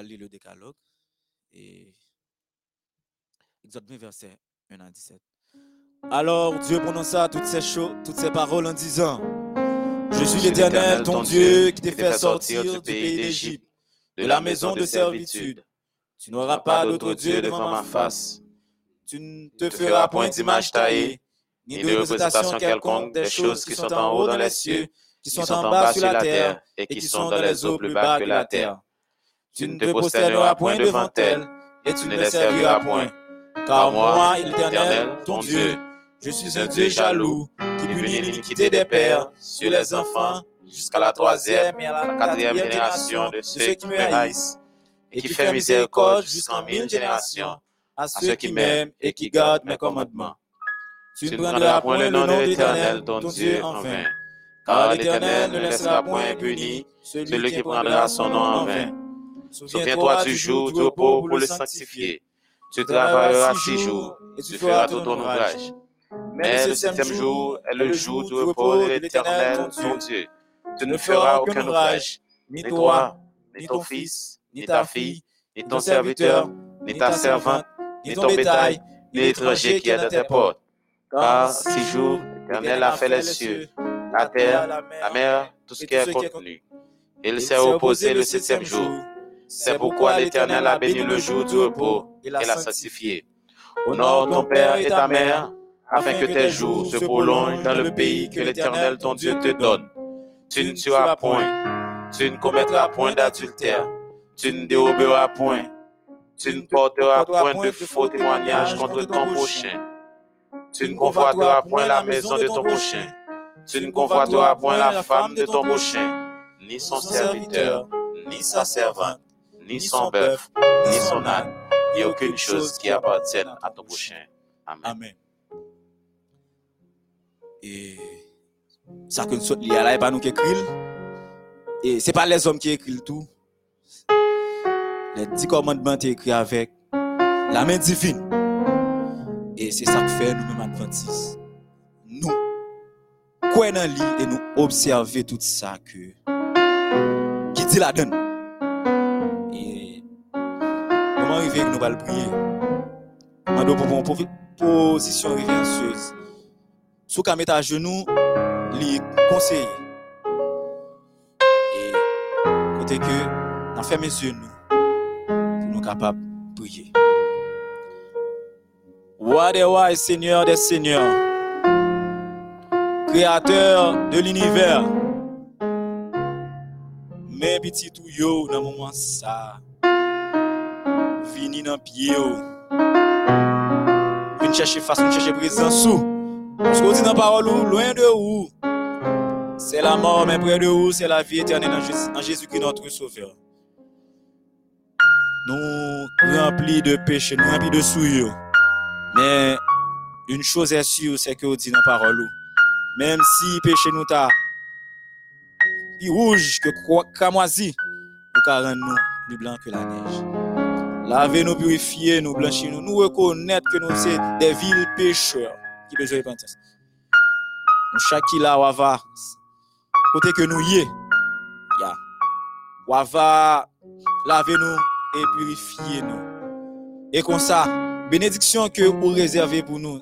Lire le décalogue. Et Exode 20, verset 1 à 17. Alors Dieu prononça toutes ces choses, toutes ces paroles en disant Je suis l'Éternel, ton Dieu, qui t'ai fait sortir du pays d'Égypte, de la maison de servitude. Tu n'auras pas d'autre Dieu devant ma face. Tu ne te feras point d'image taillée, ni de représentation quelconque des choses qui sont en haut dans les cieux, qui sont en bas sur la terre, et qui sont dans les eaux plus bas que la terre. Tu ne te prosterneras point devant elles, et tu ne les serviras point. Car moi, l'Éternel, ton Dieu, je suis un Dieu jaloux, qui punit l'iniquité des pères sur les enfants jusqu'à la troisième et à la quatrième génération de ceux qui me haïssent, et qui fait miséricorde jusqu'en mille générations à ceux qui m'aiment et qui gardent mes commandements. Tu ne prendras point le nom de l'Éternel, ton Dieu, en vain, car l'Éternel ne laissera point impuni celui qui prendra son nom en vain. Souviens-toi du jour du repos pour le sanctifier. Tu travailleras six jours et tu feras tout ton ouvrage. Mais le septième jour est le jour du repos de l'Éternel, ton Dieu. Tu ne feras aucun ouvrage, ni toi, ni ton fils, ni ta fille, ni ton serviteur, ni ta servante, ni ton bétail, ni l'étranger qui est dans tes portes. Car six jours, l'Éternel a fait les cieux, la terre, la mer, tout ce qui est contenu. Il s'est opposé le septième jour. C'est pourquoi l'Éternel a béni le jour du repos et l'a sanctifié. Honore ton père et ta mère, afin que tes jours se prolongent dans le pays que l'Éternel ton Dieu te donne. Tu ne tueras point, tu ne commettras point d'adultère, tu ne déroberas point, tu ne porteras point de faux témoignages contre ton prochain. Tu ne convoiteras point la maison de ton prochain, tu ne convoiteras point la femme de ton prochain, ni son serviteur, ni sa servante, ni son bœuf, ni son âne, ni aucune chose qui appartienne à ton prochain. Amen.
Amen.
Et ça que nous sommes liés là, et pas nous qui écrivons. Et ce n'est pas les hommes qui écrivent tout. Les dix commandements sont écrits avec la main divine. Et c'est ça que fait nous-mêmes adventistes. Nous, quoi dans lit et nous observer tout ça que qui dit la donne. Arriver que nous allons prier? Nous devons pour une position révérencieuse. Sous qu'à mettre à genoux, les conseiller. Et côté que, on ferme les yeux nous, pour nous capables de prier. Roi des rois et Seigneur des seigneurs, Créateur de l'univers, mes petits yo dans le moment ça, vini dans pied yo, vini chercher façon chercher présence sous. Parce qu'on dit dans la parole, loin de où? C'est la mort, mais près de où? C'est la vie éternelle en Jésus- en Jésus-Christ, notre Sauveur. Nous remplis de péché, nous remplis de souillure. Mais une chose est sûre, c'est que on dit dans la parole, même si péché nous t'a plus rouge que cramoisi, nous rendre nous plus blanc que la neige. Laver nous, purifier nous, blanchir nous, nous reconnaître que nous sommes des villes pécheurs qui besoin de repentance. Nous chaque là wava côté que nous y est. Ya. Wava laver nous et purifier nous. Et comme ça, bénédiction que vous réservez pour nous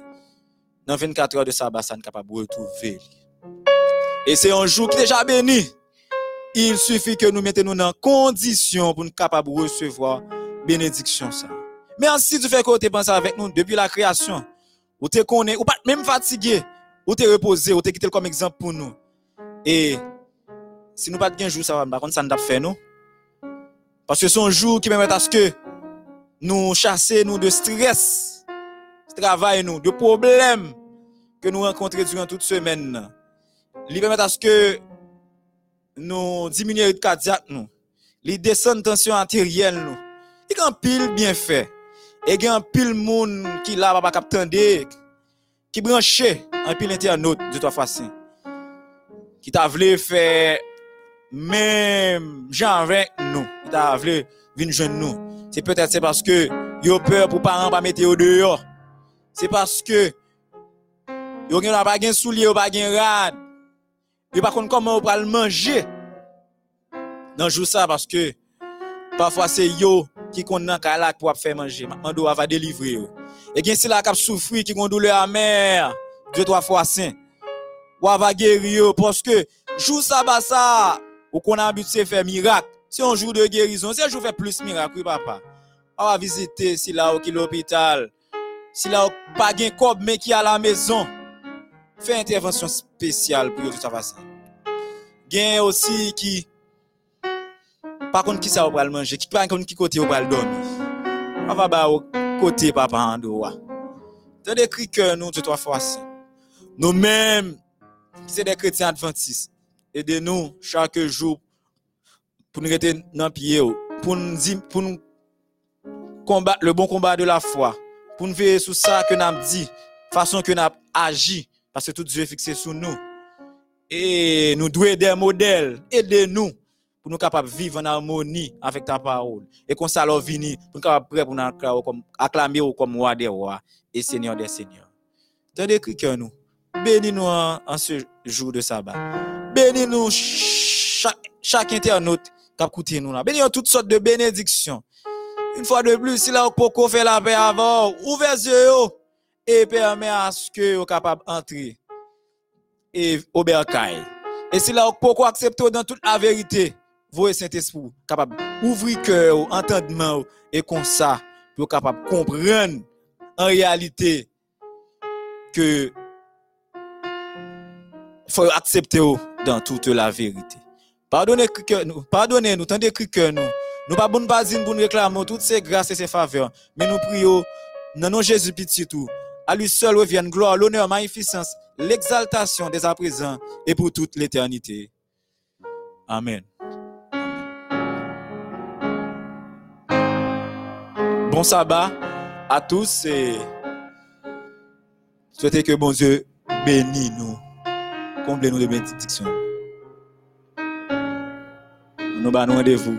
dans 24 heures de sabbat, ça nous capable de retrouver. Et c'est un jour qui est déjà béni. Il suffit que nous mettions dans condition pour nous capables de recevoir bénédiction ça. Merci du fait que tu pensé avec nous depuis la création. Ou te ou pas même fatigué, ou te reposé, ou te quitté comme exemple pour nous. Et si nous pas de jour, ça va, par contre, ça nous fait nous. Parce que c'est un jour qui permet à ce que nous chasser nous de stress, travail nous, de problèmes que nous rencontrons durant toute semaine. Il permet à ce que nous diminuer le cardiaque nous. Il descend tension artérielle nous. Di gen pil bien fe. E gen pil moun ki la baba kap tende, ki branche an pil internaut de to fasin. Ki ta vle fe mèm janvek nou. Ki ta vle vin jen nou. Se petèt se paske yo peur pou paran pa mete yo deyo. Se paske yo gen la bagen souli, yo bagen rad. Yo pa kon koman yo pral manje. Nan jou sa paske pafwa se yo ki kon nan kalak pou ap fè manje. Mando va delivre yo. E gen si la kap soufri ki kon doule amer, Dieu trois fois saint. Ou va guérir yo paske jou sa ba sa ou kon habite se fè miracle. C'est un jour de guérison, c'est un jour fait plus miracle, oui, papa. On va visiter si là qui l'hôpital, si là pas gen kob mais qui à la maison. Fais intervention spéciale pour tout ça va ça. Gen aussi qui par contre qui ça ou pral manger, qui par contre qui côté ou pral dormir? On va ba au côté papa en doa. T'as des cris que nous tout trois fois saint. Nous mêmes qui c'est des chrétiens adventistes, aidez-nous chaque jour pour nous rester dans pied pour nous dire- pour nous combattre le bon combat de la foi, pour nous veiller sur ça que nous avons dit, façon que nous avons agi, parce que tout Dieu est fixé sur nous. Et nous devons des modèles, aidez-nous pour nous capables de vivre en harmonie avec ta parole. Et qu'on leur vini, pour nous capables pour acclamer comme, roi des rois et seigneur des seigneurs. Tendez que nous, bénis-nous en, en ce jour de sabbat. Bénis-nous chaque, chaque internaute qui a écouté nous là. Bénis-nous toutes sortes de bénédictions. Une fois de plus, si là, vous fait la paix avant, ouvrez les et permet à ce que vous capable d'entrer et au bercail. Et si là, vous accepter dans toute la vérité, vous Saint-Esprit, capable d'ouvrir cœur, entendement, et comme ça, vous capable comprendre en réalité que faut accepter dans toute la vérité. Pardonnez nous, pardonnez-nous, tendez que nous. Nous pas bon pas pour nous réclamer toutes ces grâces et ces faveurs, mais nous prions dans nom Jésus petit tout. À lui seul reviennent gloire, l'honneur, magnificence, l'exaltation dès à présent et pour toute l'éternité. Amen. Bon sabbat à tous et souhaitez que bon Dieu bénisse nous, comble nous de bénédictions. Nous allons rendez-vous